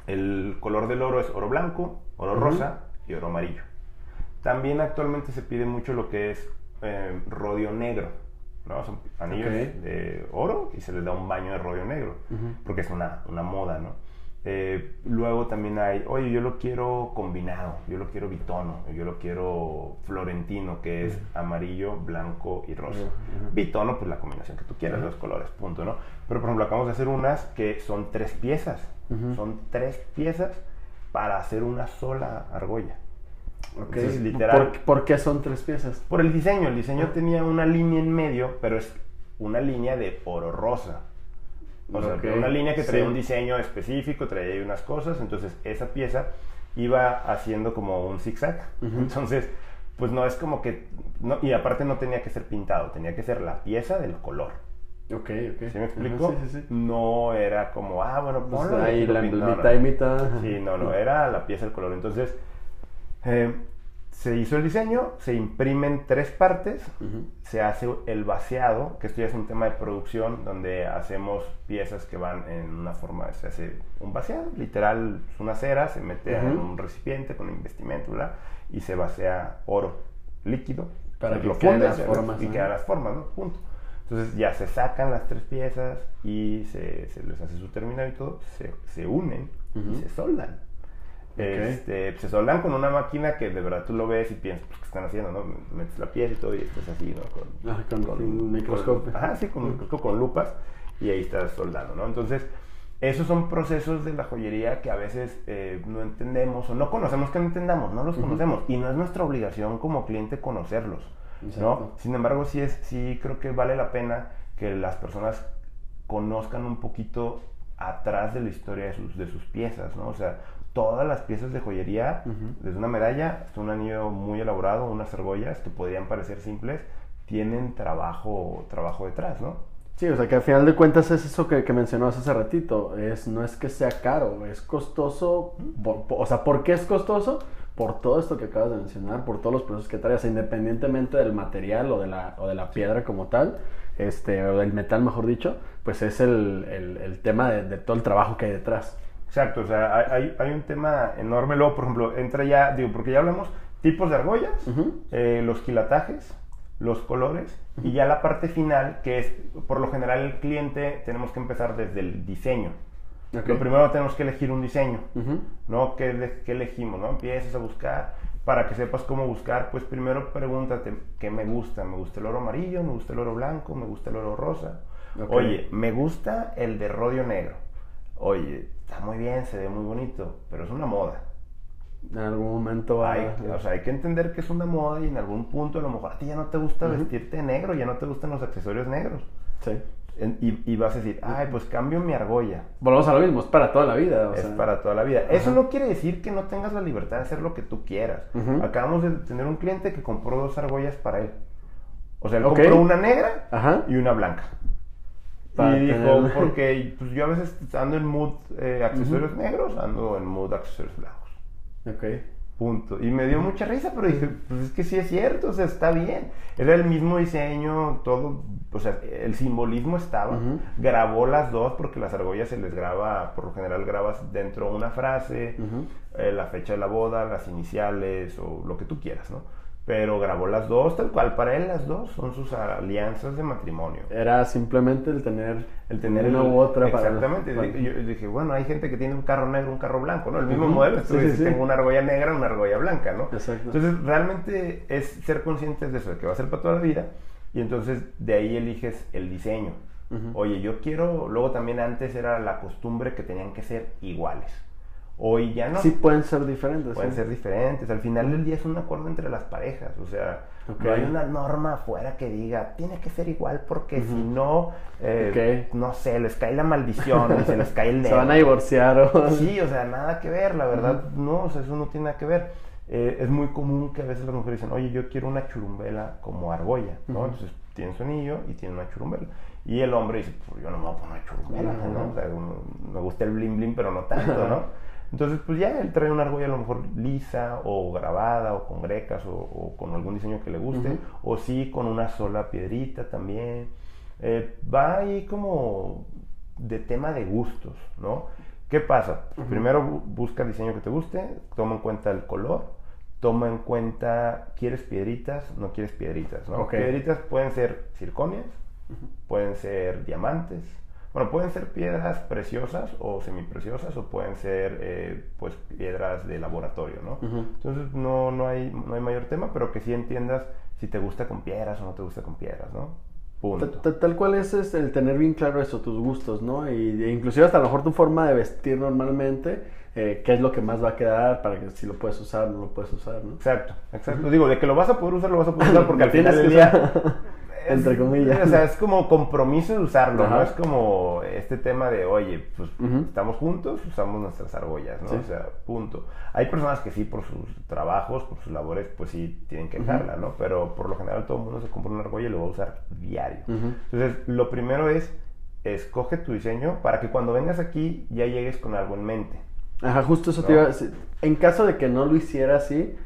El color del oro es oro blanco, oro rosa y oro amarillo. También actualmente se pide mucho lo que es eh, rodio negro, ¿no? Son anillos de oro y se les da un baño de rodio negro, porque es una, una moda, ¿no? Eh, luego también hay, oye, yo lo quiero combinado, yo lo quiero bitono, yo lo quiero florentino, que es amarillo, blanco y rosa. Ujú. Bitono, pues la combinación que tú quieras, Ujú. los colores, punto, ¿no? Pero por ejemplo, acabamos de hacer unas que son tres piezas. Son tres piezas para hacer una sola argolla. Ok. Entonces, literal. ¿Por, por qué son tres piezas? Por el diseño, el diseño tenía una línea en medio, pero es una línea de oro rosa. O sea, Ok, una línea que traía sí. un diseño específico, traía ahí unas cosas, entonces esa pieza iba haciendo como un zigzag. Ujú. Entonces, pues no es como que, no, y aparte no tenía que ser pintado, tenía que ser la pieza del color. Ok, ok. ¿Sí me explico? Sí, sí, sí. No era como, ah, bueno, Pues ponlo ahí la mitad y mitad. Sí, no, no, era la pieza del color. Entonces, eh, se hizo el diseño, se imprimen tres partes, se hace el vaciado, que esto ya es un tema de producción, donde hacemos piezas que van en una forma, se hace un vaciado, literal, es una cera, se mete en Ujú. un recipiente con investimento, ¿verdad? Y se vacía oro líquido. Para que lo fundes, las formas, Y ajá. quedan las formas, ¿no? Punto. Entonces ya se sacan las tres piezas y se, se les hace su terminal y todo, se, se unen y se soldan. Este, se soldan con una máquina que de verdad tú lo ves y piensas, pues, ¿qué están haciendo? ¿no? Metes la pieza y todo y estás así, ¿no? Con, Ah, con un microscopio. con- ajá, sí, con un microscopio, con lupas y ahí estás soldando, ¿no? Entonces, esos son procesos de la joyería que a veces eh, no entendemos o no conocemos que no entendamos, no los conocemos y no es nuestra obligación como cliente conocerlos, ¿no? Sin embargo, sí, es, sí creo que vale la pena que las personas conozcan un poquito atrás de la historia de sus, de sus piezas, ¿no? O sea, todas las piezas de joyería, desde una medalla hasta un anillo muy elaborado, unas argollas que podrían parecer simples, tienen trabajo, trabajo detrás, ¿no? Sí, o sea que al final de cuentas es eso que, que mencionabas hace ratito. Es, no es que sea caro, es costoso. por- por- o sea, ¿por qué es costoso? Por todo esto que acabas de mencionar, por todos los procesos que trae, o sea, independientemente del material o de la, o de la piedra como tal, este, o del metal, mejor dicho, pues es el, el- el tema de, de todo el trabajo que hay detrás. Exacto, o sea, hay, un tema enorme. Luego, por ejemplo, entra ya, digo, porque ya hablamos tipos de argollas, eh, los quilatajes, los colores y ya la parte final, que es, por lo general, el cliente, tenemos que empezar desde el diseño. Lo primero tenemos que elegir un diseño, Ujú. ¿no? ¿Qué, qué elegimos, no? Empiezas a buscar. Para que sepas cómo buscar, pues primero pregúntate qué me gusta. ¿Me gusta el oro amarillo? ¿Me gusta el oro blanco? ¿Me gusta el oro rosa? Oye, me gusta el de rodio negro. Oye, está muy bien, se ve muy bonito, pero es una moda. En algún momento Hay, o sea, hay que entender que es una moda y en algún punto a lo mejor a ti ya no te gusta vestirte negro, ya no te gustan los accesorios negros. Sí. En- y, y vas a decir, ay, pues cambio mi argolla. Volvemos a lo mismo, es para toda la vida. o es sea. para toda la vida. Eso no quiere decir que no tengas la libertad de hacer lo que tú quieras. Acabamos de tener un cliente que compró dos argollas para él. O sea, él compró una negra Ajá. y una blanca. Para y dijo, porque pues, yo a veces ando en mood eh, accesorios negros, ando en mood accesorios blancos. Ok. Punto. Y me dio mucha risa, pero dije, pues es que sí es cierto, o sea, está bien. Era el mismo diseño, todo, o sea, el simbolismo estaba. Grabó las dos porque las argollas se les graba, por lo general grabas dentro una frase, eh, la fecha de la boda, las iniciales o lo que tú quieras, ¿no? Pero grabó las dos tal cual. Para él las dos son sus alianzas de matrimonio. Era simplemente el tener, el tener una u otra exactamente. Yo dije, bueno, hay gente que tiene un carro negro, un carro blanco, ¿no? El mismo modelo. Sí, tengo una argolla negra, una argolla blanca, ¿no? Exacto. Entonces, realmente es ser conscientes de eso, de que va a ser para toda la vida. Y entonces de ahí eliges el diseño. Oye, yo quiero, luego también antes era la costumbre que tenían que ser iguales. Hoy ya no. Sí, pueden ser diferentes. Pueden ser diferentes. Al final del día es un acuerdo entre las parejas. O sea, no hay una norma afuera que diga, tiene que ser igual porque si no, eh, no sé, les cae la maldición se les cae el dedo. Se van a divorciar. O... Sí, o sea, nada que ver, la verdad. No, o sea, eso no tiene nada que ver. Eh, es muy común que a veces las mujeres dicen, oye, yo quiero una churumbela como argolla, ¿no? Entonces tiene su anillo y tiene una churumbela. Y el hombre dice, pues yo no me voy a poner churumbela, ¿no? O sea, me gusta el bling bling, pero no tanto, ¿no? Entonces, pues ya él trae una argolla a lo mejor lisa o grabada o con grecas o, con algún diseño que le guste, o sí con una sola piedrita también. Eh, va ahí como de tema de gustos, ¿no? ¿Qué pasa? Primero busca el diseño que te guste, toma en cuenta el color, toma en cuenta, ¿quieres piedritas? No quieres piedritas, ¿no? Piedritas pueden ser circonias, pueden ser diamantes, bueno, pueden ser piedras preciosas o semipreciosas o pueden ser eh, pues piedras de laboratorio, ¿no? Entonces no, no, hay, no hay mayor tema, pero que sí entiendas si te gusta con piedras o no te gusta con piedras, ¿no? Punto. Tal, cual es, el tener bien claro eso, tus gustos, ¿no? Y, e inclusive hasta a lo mejor tu forma de vestir normalmente, eh, qué es lo que más va a quedar para que si lo puedes usar, no lo puedes usar, ¿no? Exacto, exacto. Digo, de que lo vas a poder usar, lo vas a poder usar porque al final del día entre comillas. O sea, es como compromiso de usarlo, ¿no? Es como este tema de, oye, pues estamos juntos, usamos nuestras argollas, ¿no? O sea, punto. Hay personas que sí, por sus trabajos, por sus labores, pues sí tienen que dejarla, ¿no? Pero por lo general todo el mundo se compra una argolla y lo va a usar diario. Entonces, lo primero es, escoge tu diseño para que cuando vengas aquí ya llegues con algo en mente. Ajá, justo eso te iba a decir. En caso de que no lo hiciera así,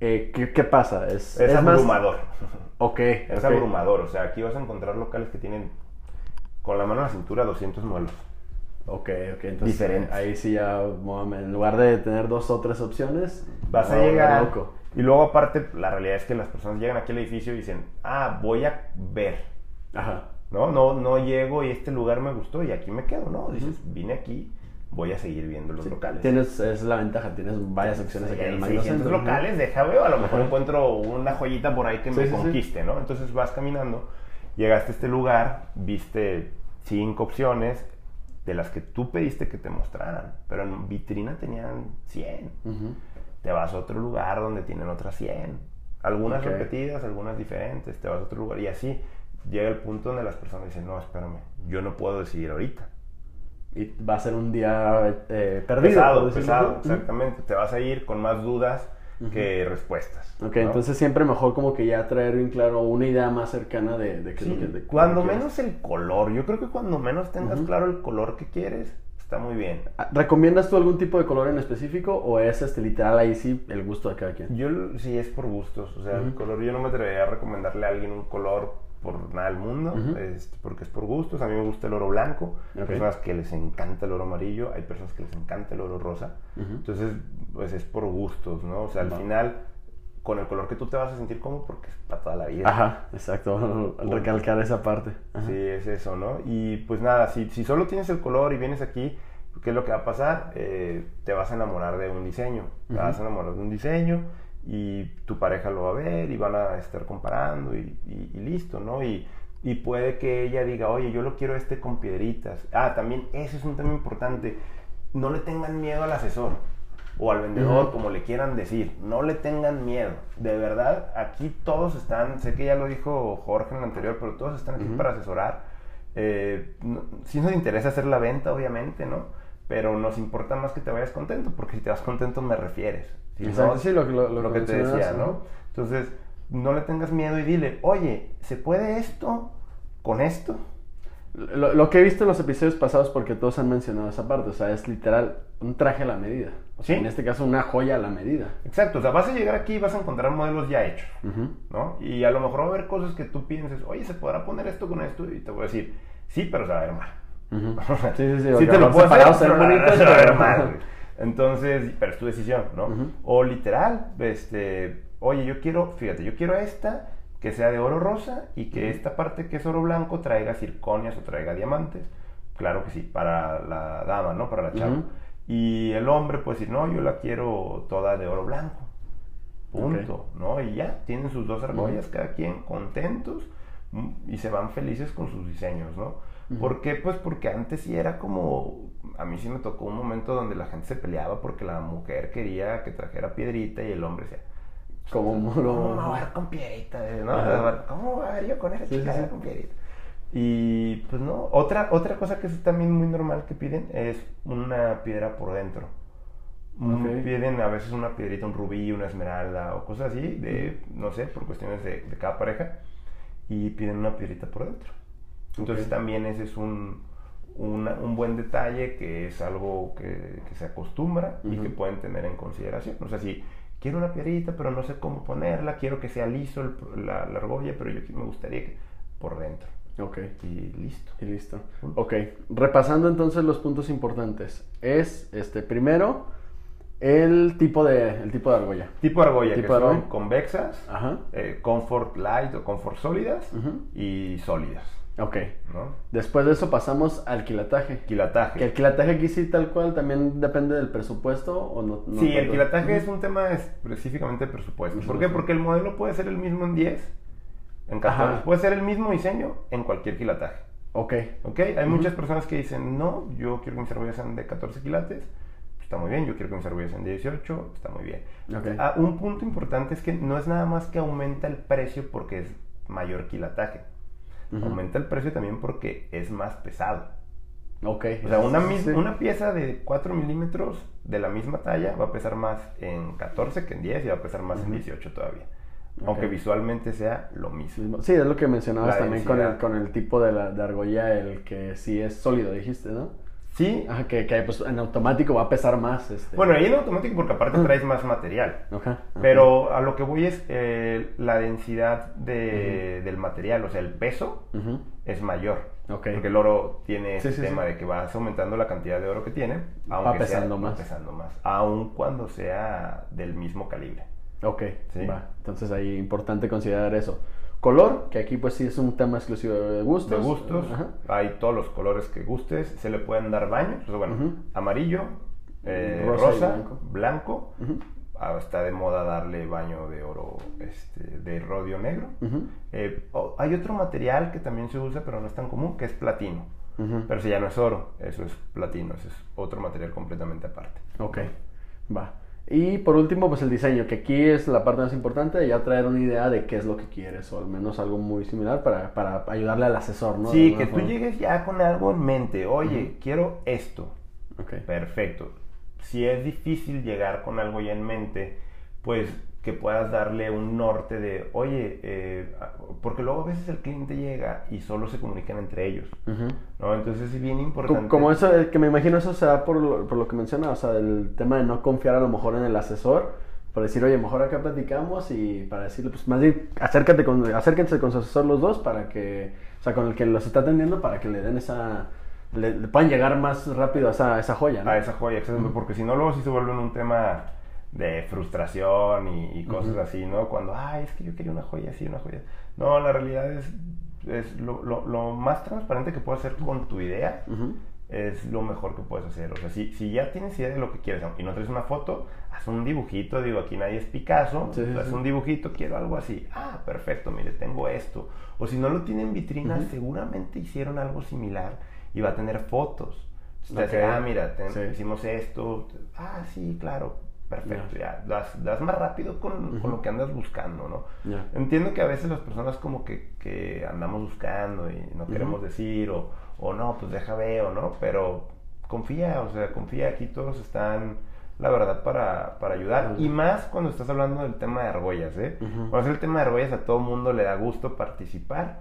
eh, ¿qué, pasa? Es, es, abrumador. Ok. Es abrumador. O sea, aquí vas a encontrar locales que tienen con la mano en la cintura 200 muelos. Ok, ok. Entonces, Diferente. ahí sí ya, en lugar de tener dos o tres opciones, vas a llegar. Loco. Y luego, aparte, la realidad es que las personas llegan aquí al edificio y dicen, ah, voy a ver. Ajá. No, no, no llego y este lugar me gustó y aquí me quedo, ¿no? Dices, vine aquí voy a seguir viendo los locales. Tienes, es la ventaja, tienes varias opciones aquí en el Centro. locales, deja veo, a lo mejor encuentro una joyita por ahí que me conquiste, ¿no? Entonces vas caminando, llegaste a este lugar, viste cinco opciones de las que tú pediste que te mostraran, pero en vitrina tenían 100. Te vas a otro lugar donde tienen otras 100. Algunas repetidas, algunas diferentes, te vas a otro lugar y así llega el punto donde las personas dicen, no, espérame, yo no puedo decidir ahorita y va a ser un día eh, perdido. Pesado, pesado, exactamente. Te vas a ir con más dudas que respuestas. Ok, entonces siempre mejor como que ya traer bien claro una idea más cercana de, de qué sí, lo que... cuando menos el color, yo creo que cuando menos tengas claro el color que quieres, está muy bien. Ah, ¿Recomiendas tú algún tipo de color en específico o es este literal ahí sí el gusto de cada quien? Yo sí es por gustos, o sea, el color yo no me atrevería a recomendarle a alguien un color por nada del mundo, este, porque es por gustos. A mí me gusta el oro blanco, hay personas que les encanta el oro amarillo, hay personas que les encanta el oro rosa. Entonces, pues es por gustos, ¿no? O sea, al final, con el color que tú te vas a sentir cómodo, porque es para toda la vida. Ajá, exacto, al recalcar esa parte. Sí, es eso, ¿no? Y pues nada, si, si solo tienes el color y vienes aquí, ¿qué es lo que va a pasar? Eh, te vas a enamorar de un diseño, te vas a enamorar de un diseño y tu pareja lo va a ver y van a estar comparando y, listo, ¿no? Y, puede que ella diga, oye, yo lo quiero este con piedritas. Ah, también ese es un tema importante. No le tengan miedo al asesor o al vendedor, como le quieran decir. No le tengan miedo. De verdad, aquí todos están, sé que ya lo dijo Jorge en el anterior, pero todos están aquí para asesorar. Eh, si nos interesa hacer la venta, obviamente, ¿no? Pero nos importa más que te vayas contento, porque si te vas contento me refieres. Exacto, sí, lo, lo, que te decía, ¿no? Entonces, no le tengas miedo y dile, oye, ¿se puede esto con esto? Lo, que he visto en los episodios pasados, porque todos han mencionado esa parte, o sea, es literal un traje a la medida. O sea, en este caso, una joya a la medida. Exacto, o sea, vas a llegar aquí y vas a encontrar modelos ya hechos, ¿no? Y a lo mejor va a haber cosas que tú pienses, oye, ¿se podrá poner esto con esto? Y te voy a decir, sí, pero se va a ver mal. sí, sí, sí. sí te lo puedo hacer, bonito, se va a ver mal. Entonces, pero es tu decisión, ¿no? O literal, este, oye, yo quiero, fíjate, yo quiero esta que sea de oro rosa y que esta parte que es oro blanco traiga circonias o traiga diamantes. Claro que sí, para la dama, ¿no? Para la chava. Y el hombre puede decir, no, yo la quiero toda de oro blanco. Punto, ¿no? Y ya, tienen sus dos argollas, cada quien contentos mm, y se van felices con sus diseños, ¿no? ¿Por qué? Pues porque antes sí era como, a mí sí me tocó un momento donde la gente se peleaba porque la mujer quería que trajera piedrita y el hombre decía, como lo... ¿Cómo va a ver con piedrita? ¿no? ¿Cómo va a ver yo con esa chica con piedrita? Y pues no, otra, otra cosa que es también muy normal que piden es una piedra por dentro. Piden a veces una piedrita, un rubí, una esmeralda o cosas así, de, no sé, por cuestiones de, de cada pareja, y piden una piedrita por dentro. Entonces también ese es un, un buen detalle que es algo que, que se acostumbra y que pueden tener en consideración. O sea, si quiero una piedrita, pero no sé cómo ponerla, quiero que sea liso la, la, argolla, pero yo me gustaría que por dentro. Ok. Y listo. Y listo. Ok. Repasando entonces los puntos importantes. Es, este, primero, el tipo de, el tipo de argolla. Tipo de argolla, que son convexas, eh, comfort light o comfort sólidas y sólidas. Ok. ¿no? Después de eso pasamos al quilataje. Quilataje. Que el quilataje aquí sí tal cual también depende del presupuesto o no. sí, el quilataje es un tema específicamente de presupuesto. ¿Por qué? Porque el modelo puede ser el mismo en 10, en 14. Puede ser el mismo diseño en cualquier quilataje. Ok. Ok, hay muchas personas que dicen, no, yo quiero que mis argollas sean de 14 quilates. Está muy bien, yo quiero que mis argollas sean de 18, está muy bien. Okay. Ah, un punto importante es que no es nada más que aumenta el precio porque es mayor quilataje aumenta el precio también porque es más pesado. Ok. O sea, una, una pieza de 4 milímetros de la misma talla va a pesar más en 14 que en 10 y va a pesar más en 18 todavía. Aunque visualmente sea lo mismo. Sí, es lo que mencionabas también con el, con el tipo de, la, de argolla, el que sí es sólido, dijiste, ¿no? Sí. que, que pues, en automático va a pesar más. Este. Bueno, ahí en automático porque aparte traes más material. Pero a lo que voy es eh, la densidad de, del material, o sea, el peso es mayor. Porque el oro tiene ese tema de que vas aumentando la cantidad de oro que tiene, aunque va pesando más. Va pesando más, aun cuando sea del mismo calibre. Ok, va. Entonces ahí importante considerar eso. Color, que aquí pues sí es un tema exclusivo de gustos. De gustos. Hay todos los colores que gustes. Se le pueden dar baños. bueno, amarillo, eh, rosa, blanco. Ah, está de moda darle baño de oro, este, de rodio negro. Eh, hay otro material que también se usa, pero no es tan común, que es platino. Pero si ya no es oro, eso es platino, eso es otro material completamente aparte. Ok, va. Y por último, pues el diseño, que aquí es la parte más importante de ya traer una idea de qué es lo que quieres, o al menos algo muy similar para, para ayudarle al asesor, ¿no? Sí, que tú llegues ya con algo en mente, oye, quiero esto. Okay. Perfecto. Si es difícil llegar con algo ya en mente, pues que puedas darle un norte de, oye, eh, porque luego a veces el cliente llega y solo se comunican entre ellos, ¿no? Entonces es bien importante. Como eso, que me imagino eso se da por lo, por lo que menciona, o sea, el tema de no confiar a lo mejor en el asesor, por decir, oye, mejor acá platicamos y para decirle, pues más bien, acércate con, acérquense con su asesor los dos para que, o sea, con el que los está atendiendo para que le den esa... Le, puedan llegar más rápido a esa, esa joya, ¿no? A esa joya, porque si no, luego sí se vuelve un tema de frustración y, cosas así, ¿no? Cuando, ay, es que yo quería una joya así, una joya. No, la realidad es, es lo, lo, más transparente que puedes hacer con tu idea. Es lo mejor que puedes hacer. O sea, si, si ya tienes idea de lo que quieres y no traes una foto, haz un dibujito. Digo, aquí nadie es Picasso. haz un dibujito, quiero algo así. Ah, perfecto, mire, tengo esto. O si no lo tienen en vitrina, seguramente hicieron algo similar y va a tener fotos. Entonces, ah, mira, hicimos esto. Ah, sí, claro perfecto, ya, das, das, más rápido con, con, lo que andas buscando, ¿no? Entiendo que a veces las personas como que, que andamos buscando y no queremos decir, o, o, no, pues deja veo, ¿no? Pero confía, o sea, confía, aquí todos están, la verdad, para, para ayudar. Y más cuando estás hablando del tema de argollas, ¿eh? Cuando es el tema de argollas, a todo mundo le da gusto participar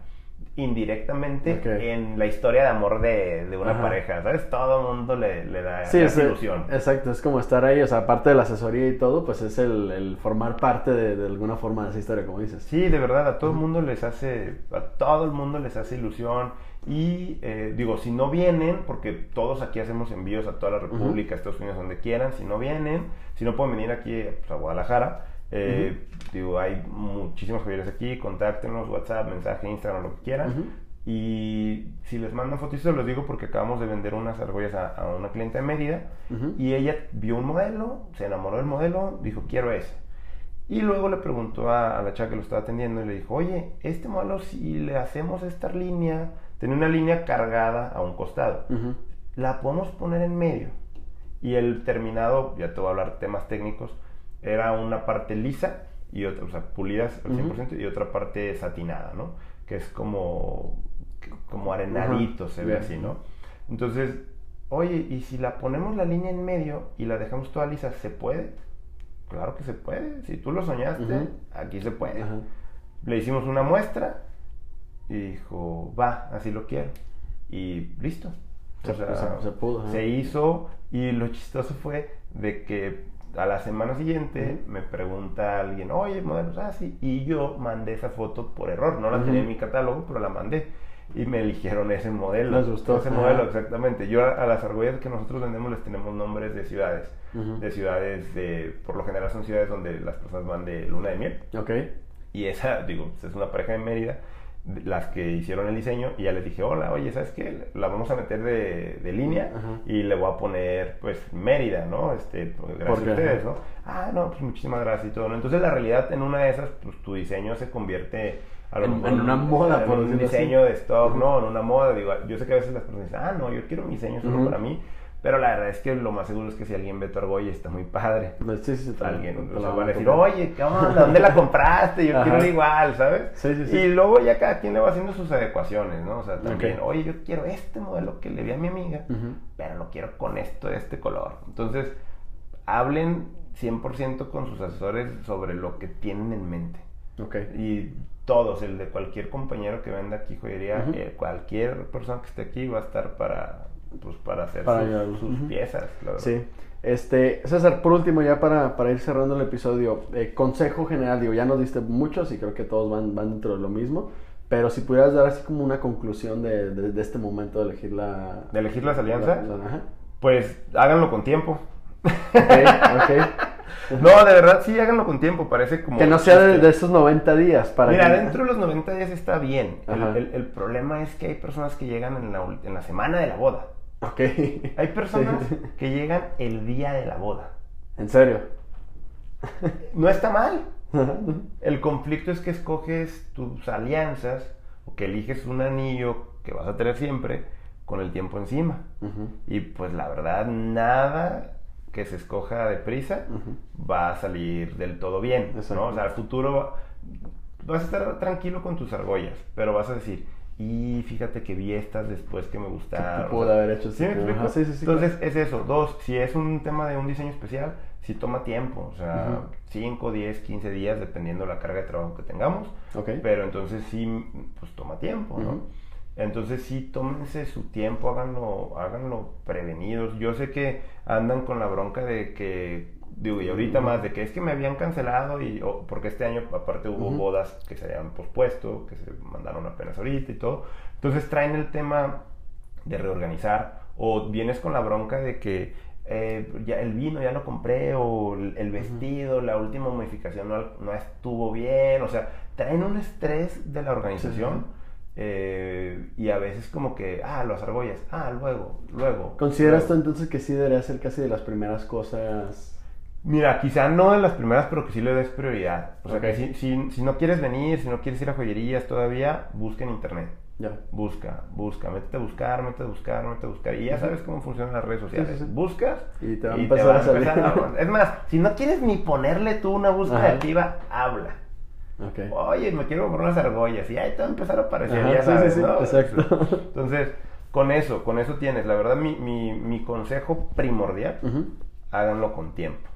indirectamente en la historia de amor de, de una pareja, ¿sabes? Todo el mundo le, le da sí, esa ilusión. Exacto, es como estar ahí, o sea, aparte de la asesoría y todo, pues es el, el formar parte de, de, alguna forma de esa historia, como dices. Sí, de verdad, a todo el mundo les hace, a todo el mundo les hace ilusión. Y eh, digo, si no vienen, porque todos aquí hacemos envíos a toda la República, Estados Unidos, donde quieran, si no vienen, si no pueden venir aquí pues, a Guadalajara, eh, Digo, hay muchísimas joyerías aquí, contáctenos, WhatsApp, mensaje, Instagram, lo que quieran. Y si les mandan fotos, se los digo porque acabamos de vender unas argollas a, una cliente de Mérida y ella vio un modelo, se enamoró del modelo, dijo, quiero ese. Y luego le preguntó a, la chica que lo estaba atendiendo y le dijo, oye, este modelo si le hacemos esta línea, tiene una línea cargada a un costado, la podemos poner en medio. Y el terminado, ya te voy a hablar temas técnicos, era una parte lisa y otra, o sea, pulidas al 100% y otra parte satinada, ¿no? Que es como, como arenadito, se ve así, ¿no? Entonces, oye, ¿y si la ponemos la línea en medio y la dejamos toda lisa, ¿se puede? Claro que se puede. Si tú lo soñaste, aquí se puede. Le hicimos una muestra y dijo, va, así lo quiero. Y listo. Se, se, pudo. Se hizo y lo chistoso fue de que a la semana siguiente me pregunta alguien, oye, modelos así, ah, y yo mandé esa foto por error, no la tenía en mi catálogo, pero la mandé. Y me eligieron ese modelo. Les gustó. Ese modelo, exactamente. Yo a, las argollas que nosotros vendemos les tenemos nombres de ciudades. De ciudades, de, por lo general son ciudades donde las personas van de luna de miel. Ok. Y esa, digo, es una pareja de Mérida las que hicieron el diseño y ya les dije, hola, oye, ¿sabes qué? La vamos a meter de, de línea y le voy a poner, pues, Mérida, ¿no? Este, pues, gracias a ustedes, ¿no? Ah, no, pues muchísimas gracias y todo, ¿no? Entonces, la realidad, en una de esas, pues, tu diseño se convierte... A en, una moda, por un diseño de stock, ¿no? En una moda, digo, yo sé que a veces las personas dicen, ah, no, yo quiero mi diseño solo para mí, pero la verdad es que lo más seguro es que si alguien ve tu argolla está muy padre. Sí, sí, alguien o sea, va a decir, oye, ¿qué onda? ¿Dónde la compraste? Yo quiero igual, ¿sabes? Sí, sí, sí. Y luego ya cada quien le va haciendo sus adecuaciones, ¿no? O sea, también, oye, yo quiero este modelo que le vi a mi amiga, pero lo quiero con esto, de este color. Entonces, hablen 100% con sus asesores sobre lo que tienen en mente. Ok. Y todos, el de cualquier compañero que venda aquí joyería, eh, cualquier persona que esté aquí va a estar para pues para hacer sus, piezas, claro. Sí. Este, César, por último, ya para, para ir cerrando el episodio, eh, consejo general, digo, ya nos diste muchos y creo que todos van, van dentro de lo mismo, pero si pudieras dar así como una conclusión de, de, este momento de elegir la... De elegir las alianzas, pues háganlo con tiempo. No, de verdad, sí, háganlo con tiempo, parece como... Que no sea de, esos 90 días para... Mira, dentro de los 90 días está bien. El, el, problema es que hay personas que llegan en la, en la semana de la boda. Ok. Hay personas que llegan el día de la boda. ¿En serio? No está mal. El conflicto es que escoges tus alianzas o que eliges un anillo que vas a tener siempre con el tiempo encima. Y pues la verdad, nada que se escoja deprisa va a salir del todo bien. ¿no? O sea, al futuro vas a estar tranquilo con tus argollas, pero vas a decir, y fíjate que vi estas después que me gustaron. Pudo haber hecho ¿Sí, sí, sí, Entonces es eso. Dos, si es un tema de un diseño especial, si toma tiempo. O sea, 5, 10, 15 días, dependiendo de la carga de trabajo que tengamos. Pero entonces sí, pues toma tiempo, ¿no? Entonces sí, tómense su tiempo, háganlo, háganlo prevenidos. Yo sé que andan con la bronca de que digo, y ahorita más de que es que me habían cancelado y porque este año aparte hubo bodas que se habían pospuesto, que se mandaron apenas ahorita y todo. Entonces traen el tema de reorganizar o vienes con la bronca de que eh, ya el vino ya lo compré o el, vestido, la última modificación no, estuvo bien, o sea, traen un estrés de la organización. Eh, y a veces como que, ah, los argollas, ah, luego, luego. ¿Consideras tú entonces que sí debería ser casi de las primeras cosas Mira, quizá no en las primeras, pero que sí le des prioridad. O sea, que si, si, no quieres venir, si no quieres ir a joyerías todavía, busca en internet. Ya. Busca, busca, métete a buscar, métete a buscar, métete a buscar. Y ya sabes cómo funcionan las redes sociales. Buscas y te van a empezar a salir. es más, si no quieres ni ponerle tú una búsqueda activa, habla. Okay. Oye, me quiero comprar unas argollas y ahí te va a empezar a aparecer, ya sabes, ¿no? Exacto. Entonces, con eso, con eso tienes. La verdad, mi, mi, mi consejo primordial, háganlo con tiempo.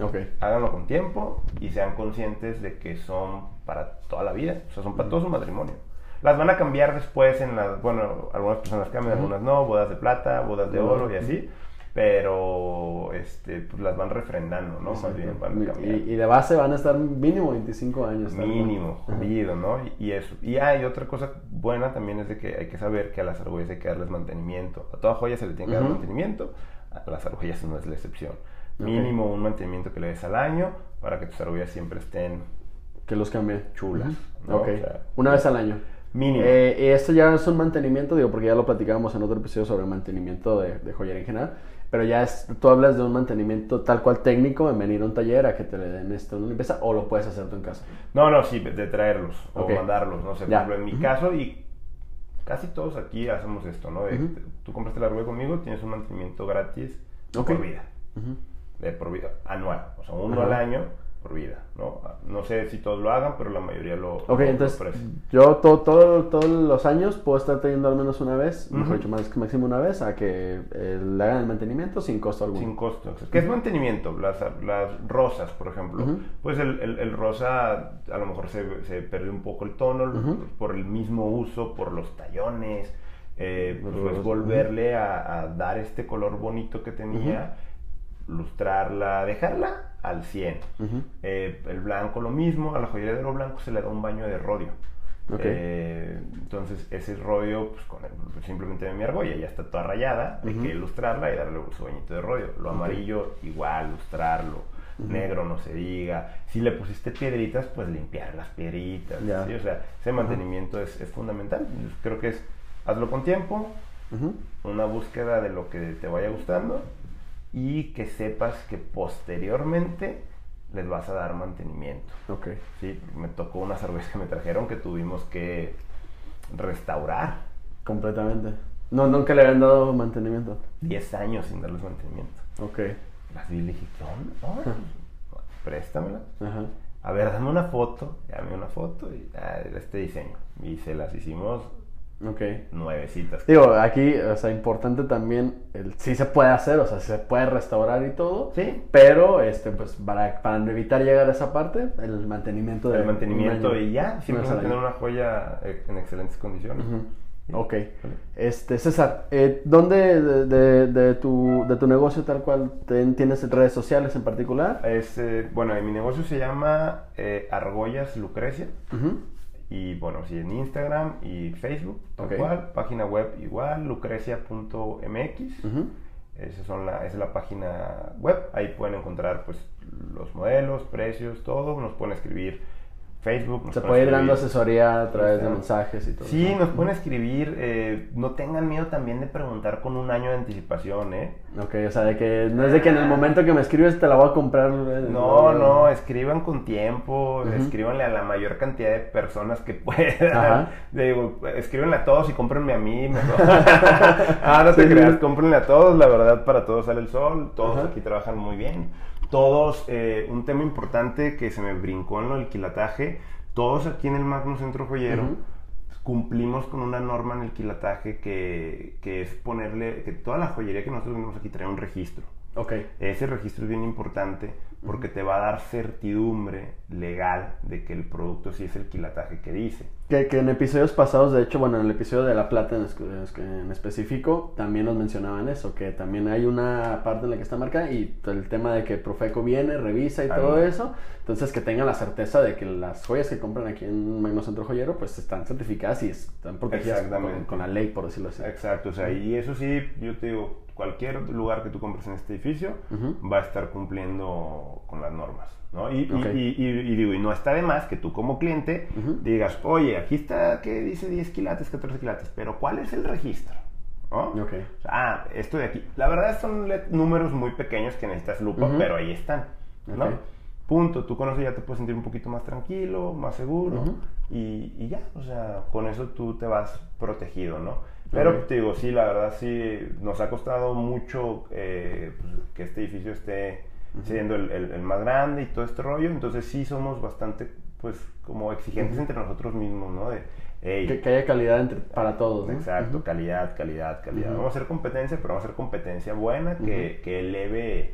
Okay. Háganlo con tiempo y sean conscientes de que son para toda la vida, o sea, son para todo su matrimonio. Las van a cambiar después en las, bueno, algunas personas cambian, algunas no, bodas de plata, bodas de oro y así pero este, pues las van refrendando, ¿no? Más bien van y, y, de base van a estar mínimo 25 años. Mínimo, jodido, ¿no? Y, eso. Y hay otra cosa buena también es de que hay que saber que a las argollas hay que darles mantenimiento. A toda joya se le tiene que dar mantenimiento, a las argollas no es la excepción. Mínimo un mantenimiento que le des al año para que tus argollas siempre estén... Que los cambie. Chulas. Una vez al año. Mínimo. Eh, esto ya es un mantenimiento, digo, porque ya lo platicábamos en otro episodio sobre mantenimiento de, de joyería en general pero ya es, tú hablas de un mantenimiento tal cual técnico, en venir a un taller a que te le den esto una limpieza, o lo puedes hacer tú en casa. No, no, sí, de traerlos o mandarlos, no sé, por ejemplo, en mi caso y casi todos aquí hacemos esto, ¿no? Tú compraste la rueda conmigo, tienes un mantenimiento gratis por vida, de por vida, anual, o sea, uno al año por vida, ¿no? No sé si todos lo hagan, pero la mayoría lo Ok, entonces yo todo, todo, todos los años puedo estar teniendo al menos una vez, mejor dicho, más, máximo una vez, a que eh, le hagan el mantenimiento sin costo alguno. Sin costo. ¿Qué es mantenimiento? Las, las rosas, por ejemplo. Pues el, el, rosa a lo mejor se, se perdió un poco el tono por el mismo uso, por los tallones, eh, pues volverle a, a, dar este color bonito que tenía lustrarla, dejarla al 100. Eh, el blanco lo mismo, a la joyería de oro blanco se le da un baño de rodio. Eh, entonces ese rodio, pues con el, simplemente de mi argolla ya está toda rayada, hay que ilustrarla y darle su bañito de rodio. Lo amarillo igual, lustrarlo. Negro no se diga. Si le pusiste piedritas, pues limpiar las piedritas. O sea, ese mantenimiento es, es, fundamental. Creo que es hazlo con tiempo, una búsqueda de lo que te vaya gustando y que sepas que posteriormente les vas a dar mantenimiento. Ok. Sí, me tocó una cerveza que me trajeron que tuvimos que restaurar. Completamente. No, nunca le habían dado mantenimiento. Diez años sin darles mantenimiento. Ok. Las vi y dije, ¿qué Préstamela. Ajá. A ver, dame una foto. Dame una foto y ah, este diseño. Y se las hicimos Ok. Nuevecitas. Digo, aquí, o sea, importante también, el, sí se puede hacer, o sea, se puede restaurar y todo. Sí. Pero, este, pues, para, para evitar llegar a esa parte, el mantenimiento de... El mantenimiento y ya, siempre tener una joya eh, en excelentes condiciones. Ok. Este, César, eh, ¿dónde de, de, tu, de tu negocio tal cual tienes redes sociales en particular? Es, eh, bueno, mi negocio se llama Argollas Lucrecia. Y bueno, sí, en Instagram y Facebook, tal Página web igual, lucrecia.mx. Esa, son la, es la página web. Ahí pueden encontrar pues los modelos, precios, todo. Nos pueden escribir Facebook. Se puede ir dando asesoría a través de mensajes y todo. Sí, nos pueden escribir. Eh, no tengan miedo también de preguntar con un año de anticipación, ¿eh? Ok, o sea, de que no es de que en el momento que me escribes te la voy a comprar. Eh, no, no, escriban con tiempo, escríbanle a la mayor cantidad de personas que puedan. Digo, escríbanle a todos y cómprenme a mí. ah, no te creas, cómprenle a todos, la verdad, para todos sale el sol, todos aquí trabajan muy bien todos, eh, un tema importante que se me brincó en el quilataje, todos aquí en el Magno Centro Joyero cumplimos con una norma en el quilataje que, que, es ponerle, que toda la joyería que nosotros tenemos aquí trae un registro. Okay. Ese registro es bien importante porque te va a dar certidumbre legal de que el producto sí es el quilataje que dice. Que, que en episodios pasados, de hecho, bueno, en el episodio de La Plata en, específico, también nos mencionaban eso, que también hay una parte en la que está marcada y el tema de que Profeco viene, revisa y todo eso, entonces que tengan la certeza de que las joyas que compran aquí en Magno Centro Joyero, pues están certificadas y están protegidas con, con, la ley, por decirlo así. Exacto, o sea, y eso sí, yo te digo, cualquier lugar que tú compres en este edificio va a estar cumpliendo con las normas. ¿no? Y, y, digo, y no está de más que tú como cliente digas, oye, aquí está que dice 10 quilates, 14 quilates, pero ¿cuál es el registro? ah, esto de aquí. La verdad son números muy pequeños que necesitas lupa, pero ahí están. ¿no? Punto. Tú con eso ya te puedes sentir un poquito más tranquilo, más seguro. y, ya, o sea, con eso tú te vas protegido, ¿no? Pero te digo, sí, la verdad sí, nos ha costado mucho eh, pues, que este edificio esté siendo el, más grande y todo este rollo, entonces sí somos bastante, pues, como exigentes entre nosotros mismos, ¿no? De, que, haya calidad entre, para todos. ¿no? Exacto, calidad, calidad, calidad. Vamos a hacer competencia, pero vamos a hacer competencia buena que, que eleve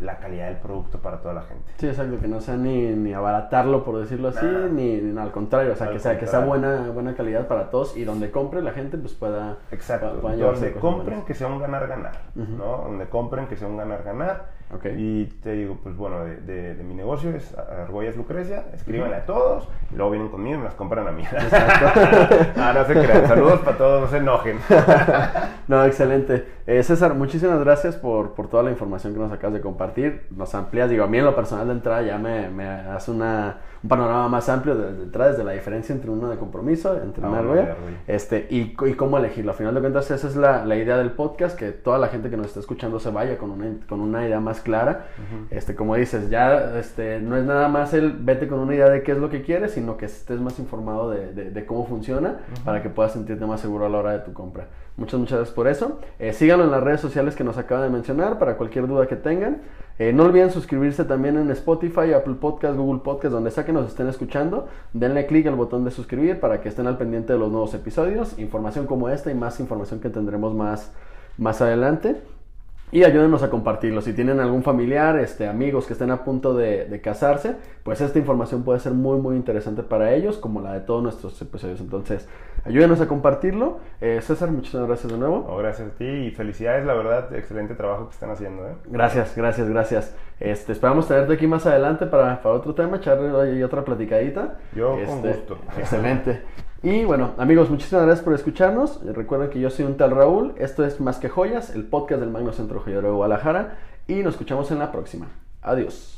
la calidad del producto para toda la gente. Sí, exacto, que no sea ni, ni abaratarlo, por decirlo así, ni, ni, al contrario, o sea, que sea, que sea buena, buena calidad para todos y donde compre la gente pues pueda... Exacto, donde compren que sea un ganar-ganar, ¿no? Donde compren que sea un ganar-ganar. Okay. Y te digo, pues bueno, de, de, mi negocio es Argollas Lucrecia, escríbanle a todos, y luego vienen conmigo y me las compran a mí. ah, no se crean, saludos para todos, no se enojen. no, excelente. Eh, César, muchísimas gracias por, por toda la información que nos acabas de compartir nos amplías, digo, a mí en lo personal de entrada ya me, me hace una, un panorama más amplio de, de, entrada desde la diferencia entre uno de compromiso, entre una ah, este, y, y, cómo elegirlo. Al final de cuentas, esa es la, la, idea del podcast, que toda la gente que nos está escuchando se vaya con una, con una idea más clara. este, como dices, ya este, no es nada más el vete con una idea de qué es lo que quieres, sino que estés más informado de, de, cómo funciona para que puedas sentirte más seguro a la hora de tu compra. Muchas, muchas gracias por eso. Eh, síganlo en las redes sociales que nos acaba de mencionar para cualquier duda que tengan. Eh, no olviden suscribirse también en Spotify, Apple Podcast, Google Podcast, donde sea que nos estén escuchando. Denle clic al botón de suscribir para que estén al pendiente de los nuevos episodios. Información como esta y más información que tendremos más, más adelante y ayúdenos a compartirlo. Si tienen algún familiar, este, amigos que estén a punto de, casarse, pues esta información puede ser muy, muy interesante para ellos, como la de todos nuestros episodios. Entonces, ayúdenos a compartirlo. Eh, César, muchas gracias de nuevo. gracias a ti y felicidades, la verdad, excelente trabajo que están haciendo. ¿eh? Gracias, gracias, gracias. Este, esperamos tenerte aquí más adelante para, para otro tema, echarle otra platicadita. Yo con este, gusto. Excelente. Y bueno, amigos, muchísimas gracias por escucharnos. Recuerden que yo soy un tal Raúl. Esto es Más que Joyas, el podcast del Magno Centro Joyero de Guadalajara. Y nos escuchamos en la próxima. Adiós.